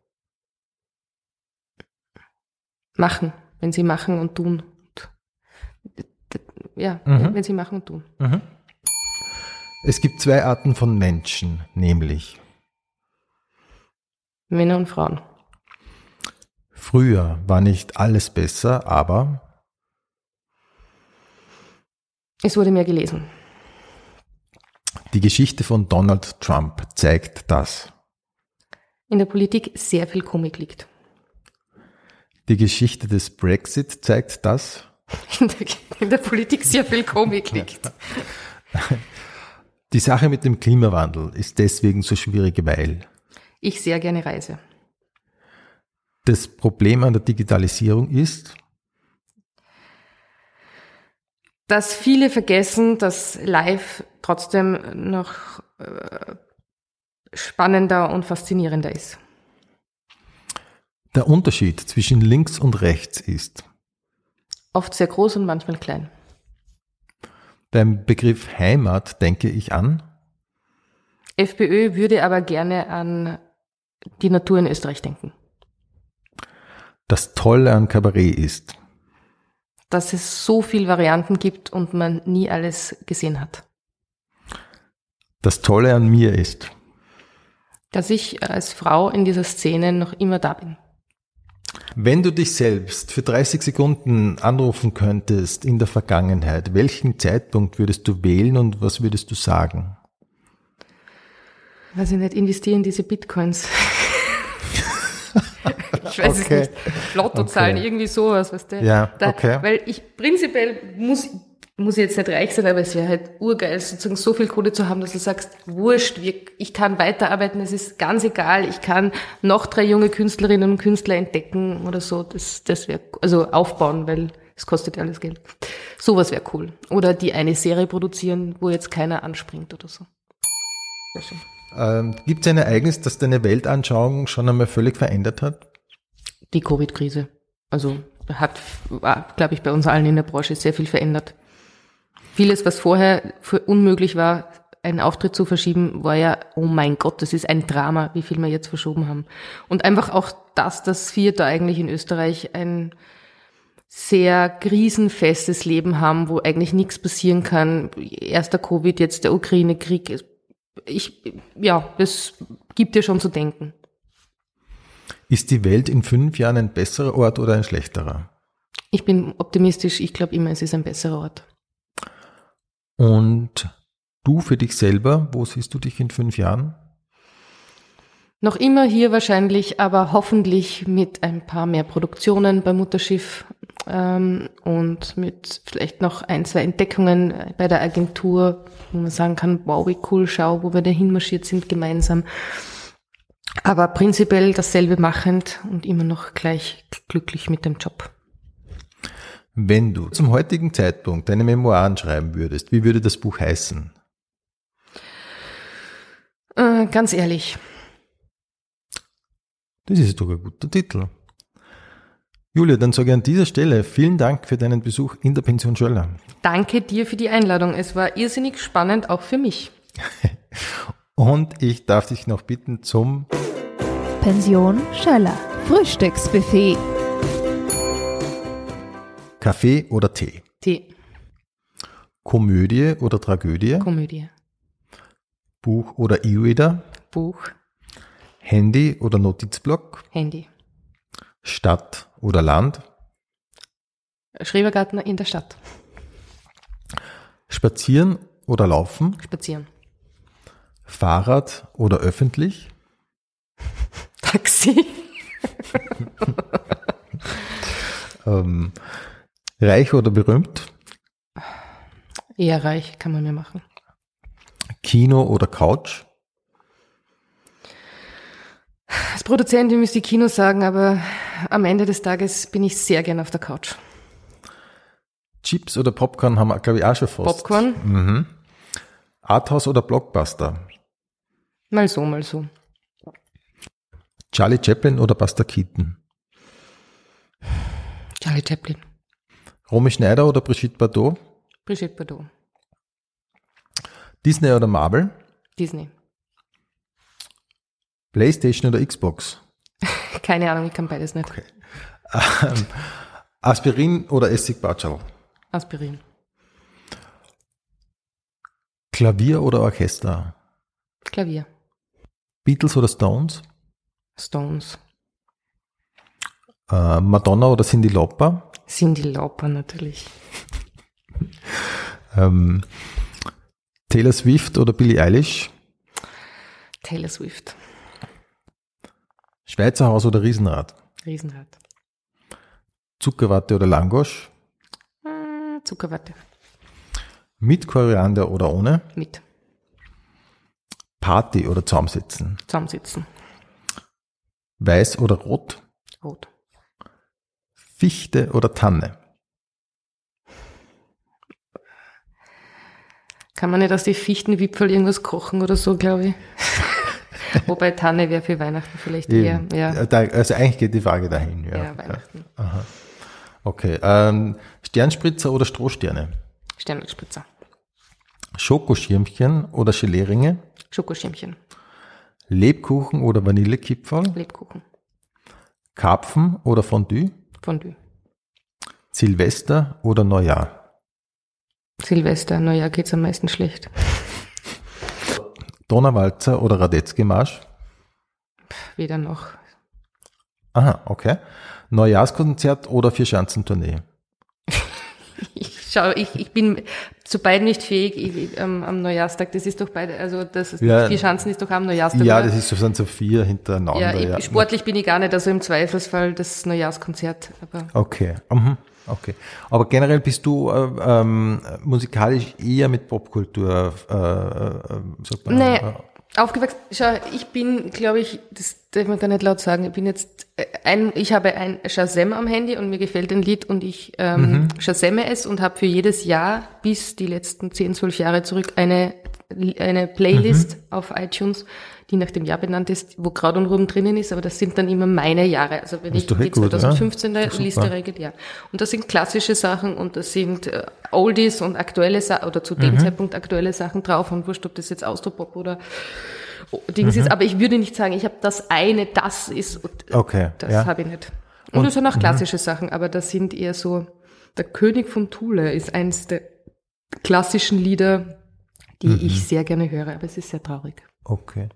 Machen, wenn sie machen und tun. Ja, Mhm. wenn sie machen und tun. Es gibt zwei Arten von Menschen, nämlich Männer und Frauen. früher war nicht alles besser, aber Es wurde mehr gelesen. die Geschichte von Donald Trump zeigt das. In der Politik sehr viel Komik liegt. Die Geschichte des Brexit zeigt das. In der, Politik sehr viel Komik liegt. Die Sache mit dem Klimawandel ist deswegen so schwierig, weil Ich sehr gerne reise. das Problem an der Digitalisierung ist, dass viele vergessen, dass live trotzdem noch äh, spannender und faszinierender ist. Der Unterschied zwischen links und rechts ist. Oft sehr groß und manchmal klein. Beim Begriff Heimat denke ich an, FPÖ würde aber gerne an die Natur in Österreich denken. das Tolle an Kabarett ist. Dass es so viel Varianten gibt und man nie alles gesehen hat. Das Tolle an mir ist. Dass ich als Frau in dieser Szene noch immer da bin. Wenn du dich selbst für 30 Sekunden anrufen könntest in der Vergangenheit, welchen Zeitpunkt würdest du wählen und was würdest du sagen? Weiß ich nicht, investieren in diese Bitcoins. ich weiß Okay. es nicht. Lottozahlen, Okay. irgendwie sowas, weißt du? Ja, Da, okay. Weil ich prinzipiell muss, muss jetzt nicht reich sein, aber es wäre halt urgeil, sozusagen so viel Kohle zu haben, dass du sagst, wurscht, wir, ich kann weiterarbeiten, es ist ganz egal, ich kann noch drei junge Künstlerinnen und Künstler entdecken oder so, das, das wäre, also aufbauen, weil es kostet ja alles Geld. Sowas wäre cool. Oder die eine Serie produzieren, wo jetzt keiner anspringt oder so. Sehr schön. Ähm, Gibt es ein Ereignis, das deine Weltanschauung schon einmal völlig verändert hat? Die Covid-Krise. Also hat, glaube ich, bei uns allen in der Branche sehr viel verändert. Vieles, was vorher für unmöglich war, einen Auftritt zu verschieben, war ja, oh mein Gott, das ist ein Drama, wie viel wir jetzt verschoben haben. Und einfach auch das, dass wir da eigentlich in Österreich ein sehr krisenfestes Leben haben, wo eigentlich nichts passieren kann. Erster Covid, jetzt der Ukraine-Krieg. Ich, ja, das gibt dir schon zu denken. Ist die Welt in fünf Jahren ein besserer Ort oder ein schlechterer? Ich bin optimistisch. Ich glaube immer, es ist ein besserer Ort. Und du für dich selber, wo siehst du dich in fünf Jahren? Noch immer hier wahrscheinlich, aber hoffentlich mit ein paar mehr Produktionen beim Mutterschiff ähm, und mit vielleicht noch ein, zwei Entdeckungen bei der Agentur, wo man sagen kann, wow, wie cool, schau, wo wir da hinmarschiert sind gemeinsam. Aber prinzipiell dasselbe machend und immer noch gleich glücklich mit dem Job. Wenn du zum heutigen Zeitpunkt deine Memoiren schreiben würdest, wie würde das Buch heißen? Äh, ganz ehrlich. Das ist doch ein guter Titel. Julia, dann sage ich an dieser Stelle vielen Dank für deinen Besuch in der Pension Schöller. Danke dir für die Einladung. Es war irrsinnig spannend, auch für mich. Und ich darf dich noch bitten zum Pension Schöller. Frühstücksbuffet. Kaffee oder Tee? Tee. Komödie oder Tragödie? Komödie. Buch oder E-Reader? Buch. Handy oder Notizblock? Handy. Stadt oder Land? Schrebergarten in der Stadt. Spazieren oder Laufen? Spazieren. Fahrrad oder öffentlich? Taxi. Ähm, reich oder berühmt? Eher reich, kann man mir machen. Kino oder Couch? Als Produzentin müsste ich Kino sagen, aber am Ende des Tages bin ich sehr gern auf der Couch. Chips oder Popcorn haben wir, glaube ich, auch schon fast. Popcorn, Mhm. Arthouse oder Blockbuster? mal so, mal so. Charlie Chaplin oder Buster Keaton? Charlie Chaplin, Romy Schneider oder Brigitte Bardot? Brigitte Bardot, Disney oder Marvel? Disney. Playstation oder Xbox? Keine Ahnung, ich kann beides nicht. Ähm, Aspirin oder Essigbatschel? Aspirin, Klavier oder Orchester? Klavier, Beatles oder Stones? Stones, Äh, Madonna oder Cindy Lauper? Cindy Lauper natürlich. Ähm, Taylor Swift oder Billie Eilish? Taylor Swift, Schweizer Haus oder Riesenrad? Riesenrad. Zuckerwatte oder Langosch? Äh, Zuckerwatte, Mit Koriander oder ohne? mit, Party oder Zaumsitzen? zusammensitzen, Weiß oder rot? rot. Fichte oder Tanne? Kann man nicht aus die Fichtenwipfel irgendwas kochen oder so, glaube ich. Wobei Tanne wäre für Weihnachten vielleicht eher, Eben. ja, Da, also eigentlich geht die Frage dahin. Ja, ja, Weihnachten. Okay. Ähm, Sternspritzer oder Strohsterne? Sternspritzer, Schokoschirmchen oder Geleringe? Schokoschirmchen, Lebkuchen oder Vanillekipferl? Lebkuchen, Karpfen oder Fondue? Fondue. Silvester oder Neujahr? Silvester, Neujahr geht's am meisten schlecht. Donauwalzer oder Radetzky-Marsch? Weder noch. Aha, okay. Neujahrskonzert oder Vierschanzentournee? Ich schau, ich, ich bin zu beiden nicht fähig. Ich, ähm, am Neujahrstag, das ist doch beide, also das ist, Ja. vier Schanzen ist doch am Neujahrstag. Ja, oder? das ist so, sind so vier ja, hintereinander. ich, Ja, sportlich bin ich gar nicht, also im Zweifelsfall das Neujahrskonzert. Aber Okay. Mhm. Okay. Aber generell bist du äh, ähm, musikalisch eher mit Popkultur, äh, äh, sagt man, Nee, äh, aufgewachsen. Schau, ich bin, glaube ich, das darf man da nicht laut sagen. Ich bin jetzt äh, ein, ich habe ein Shazam am Handy und mir gefällt ein Lied und ich ähm, Shazamme es und habe für jedes Jahr bis die letzten 10, 12 Jahre zurück eine eine Playlist auf iTunes, die nach dem Jahr benannt ist, wo Kraut und Ruben drinnen ist, aber das sind dann immer meine Jahre. Also wenn ich die ja? 2015er Ist doch super. Liste regel, ja. Und das sind klassische Sachen und das sind äh, Oldies und aktuelle Sachen oder zu Mhm. dem Zeitpunkt aktuelle Sachen drauf und wurscht, ob das jetzt Austropop oder Dings Mhm. ist, aber ich würde nicht sagen, ich habe das eine, das ist, und, äh, Okay, das ja. habe ich nicht. Und, das sind auch klassische Sachen, aber das sind eher so, der König von Thule ist eins der klassischen Lieder, die Mhm. ich sehr gerne höre, aber es ist sehr traurig. Okay.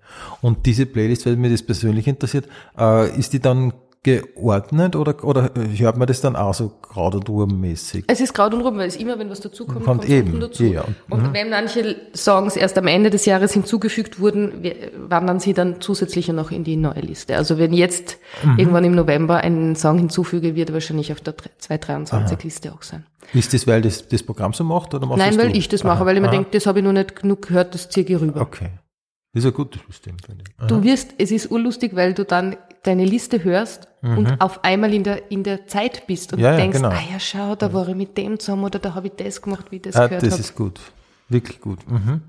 Und diese Playlist, weil mir das persönlich interessiert, äh, ist die dann geordnet oder, oder hört man das dann auch so Kraut- und Ruhm-mäßig? Es ist Kraut und Ruben, weil es immer, wenn was dazukommt, Kommt kommt eben, dazu. ja, und- und wenn manche Songs erst am Ende des Jahres hinzugefügt wurden, wandern sie dann zusätzlich noch in die neue Liste. Also wenn jetzt Mhm. irgendwann im November einen Song hinzufüge, wird er wahrscheinlich auf der 223-Liste auch sein. Ist das, weil das das Programm so macht oder machst Nein, weil du? ich das mache, Aha, weil ich mir denke, das habe ich noch nicht genug gehört, das ziehe ich rüber. Okay. Das ist ein gutes System, finde ich. Aha. Du wirst, es ist urlustig, weil du dann deine Liste hörst und auf einmal in der, in der Zeit bist und Mhm. Ja, ja, denkst, genau. ah ja, schau, da war ich mit dem zusammen oder da habe ich das gemacht, wie ich das Ah, gehört das habe. ist gut. Wirklich gut. Mhm.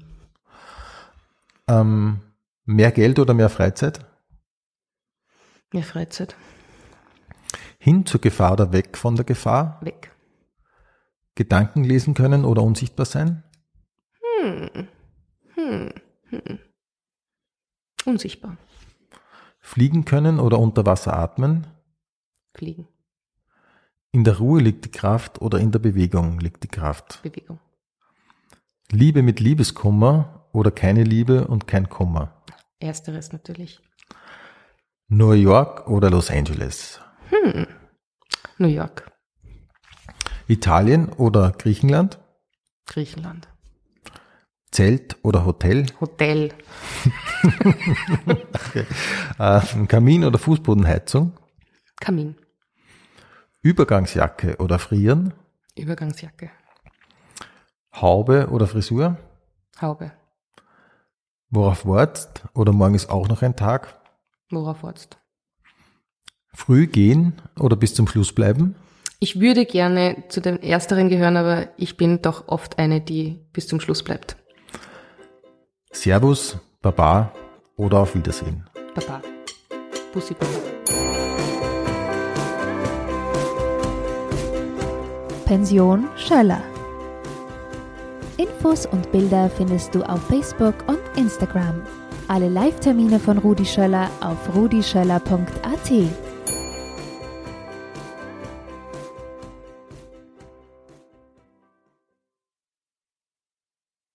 Ähm, mehr Geld oder mehr Freizeit? Mehr Freizeit. Hin zur Gefahr oder weg von der Gefahr? Weg. Gedanken lesen können oder unsichtbar sein? Unsichtbar. Fliegen können oder unter Wasser atmen? Fliegen. In der Ruhe liegt die Kraft oder in der Bewegung liegt die Kraft? Bewegung. Liebe mit Liebeskummer oder keine Liebe und kein Kummer? Ersteres natürlich. New York oder Los Angeles? New York. Italien oder Griechenland? Griechenland. Zelt oder Hotel? Hotel. Äh, Kamin oder Fußbodenheizung? Kamin. Übergangsjacke oder Frieren? Übergangsjacke. Haube oder Frisur? Haube. Worauf wartest? Oder morgen ist auch noch ein Tag? Worauf wartest Früh gehen oder bis zum Schluss bleiben? Ich würde gerne zu den Ersteren gehören, aber ich bin doch oft eine, die bis zum Schluss bleibt. Servus, Baba oder auf Wiedersehen? Baba. Bussi Baba. Pension Schöller. Infos und Bilder findest du auf Facebook und Instagram. Alle Live-Termine von Rudi Schöller auf rudischöller.at.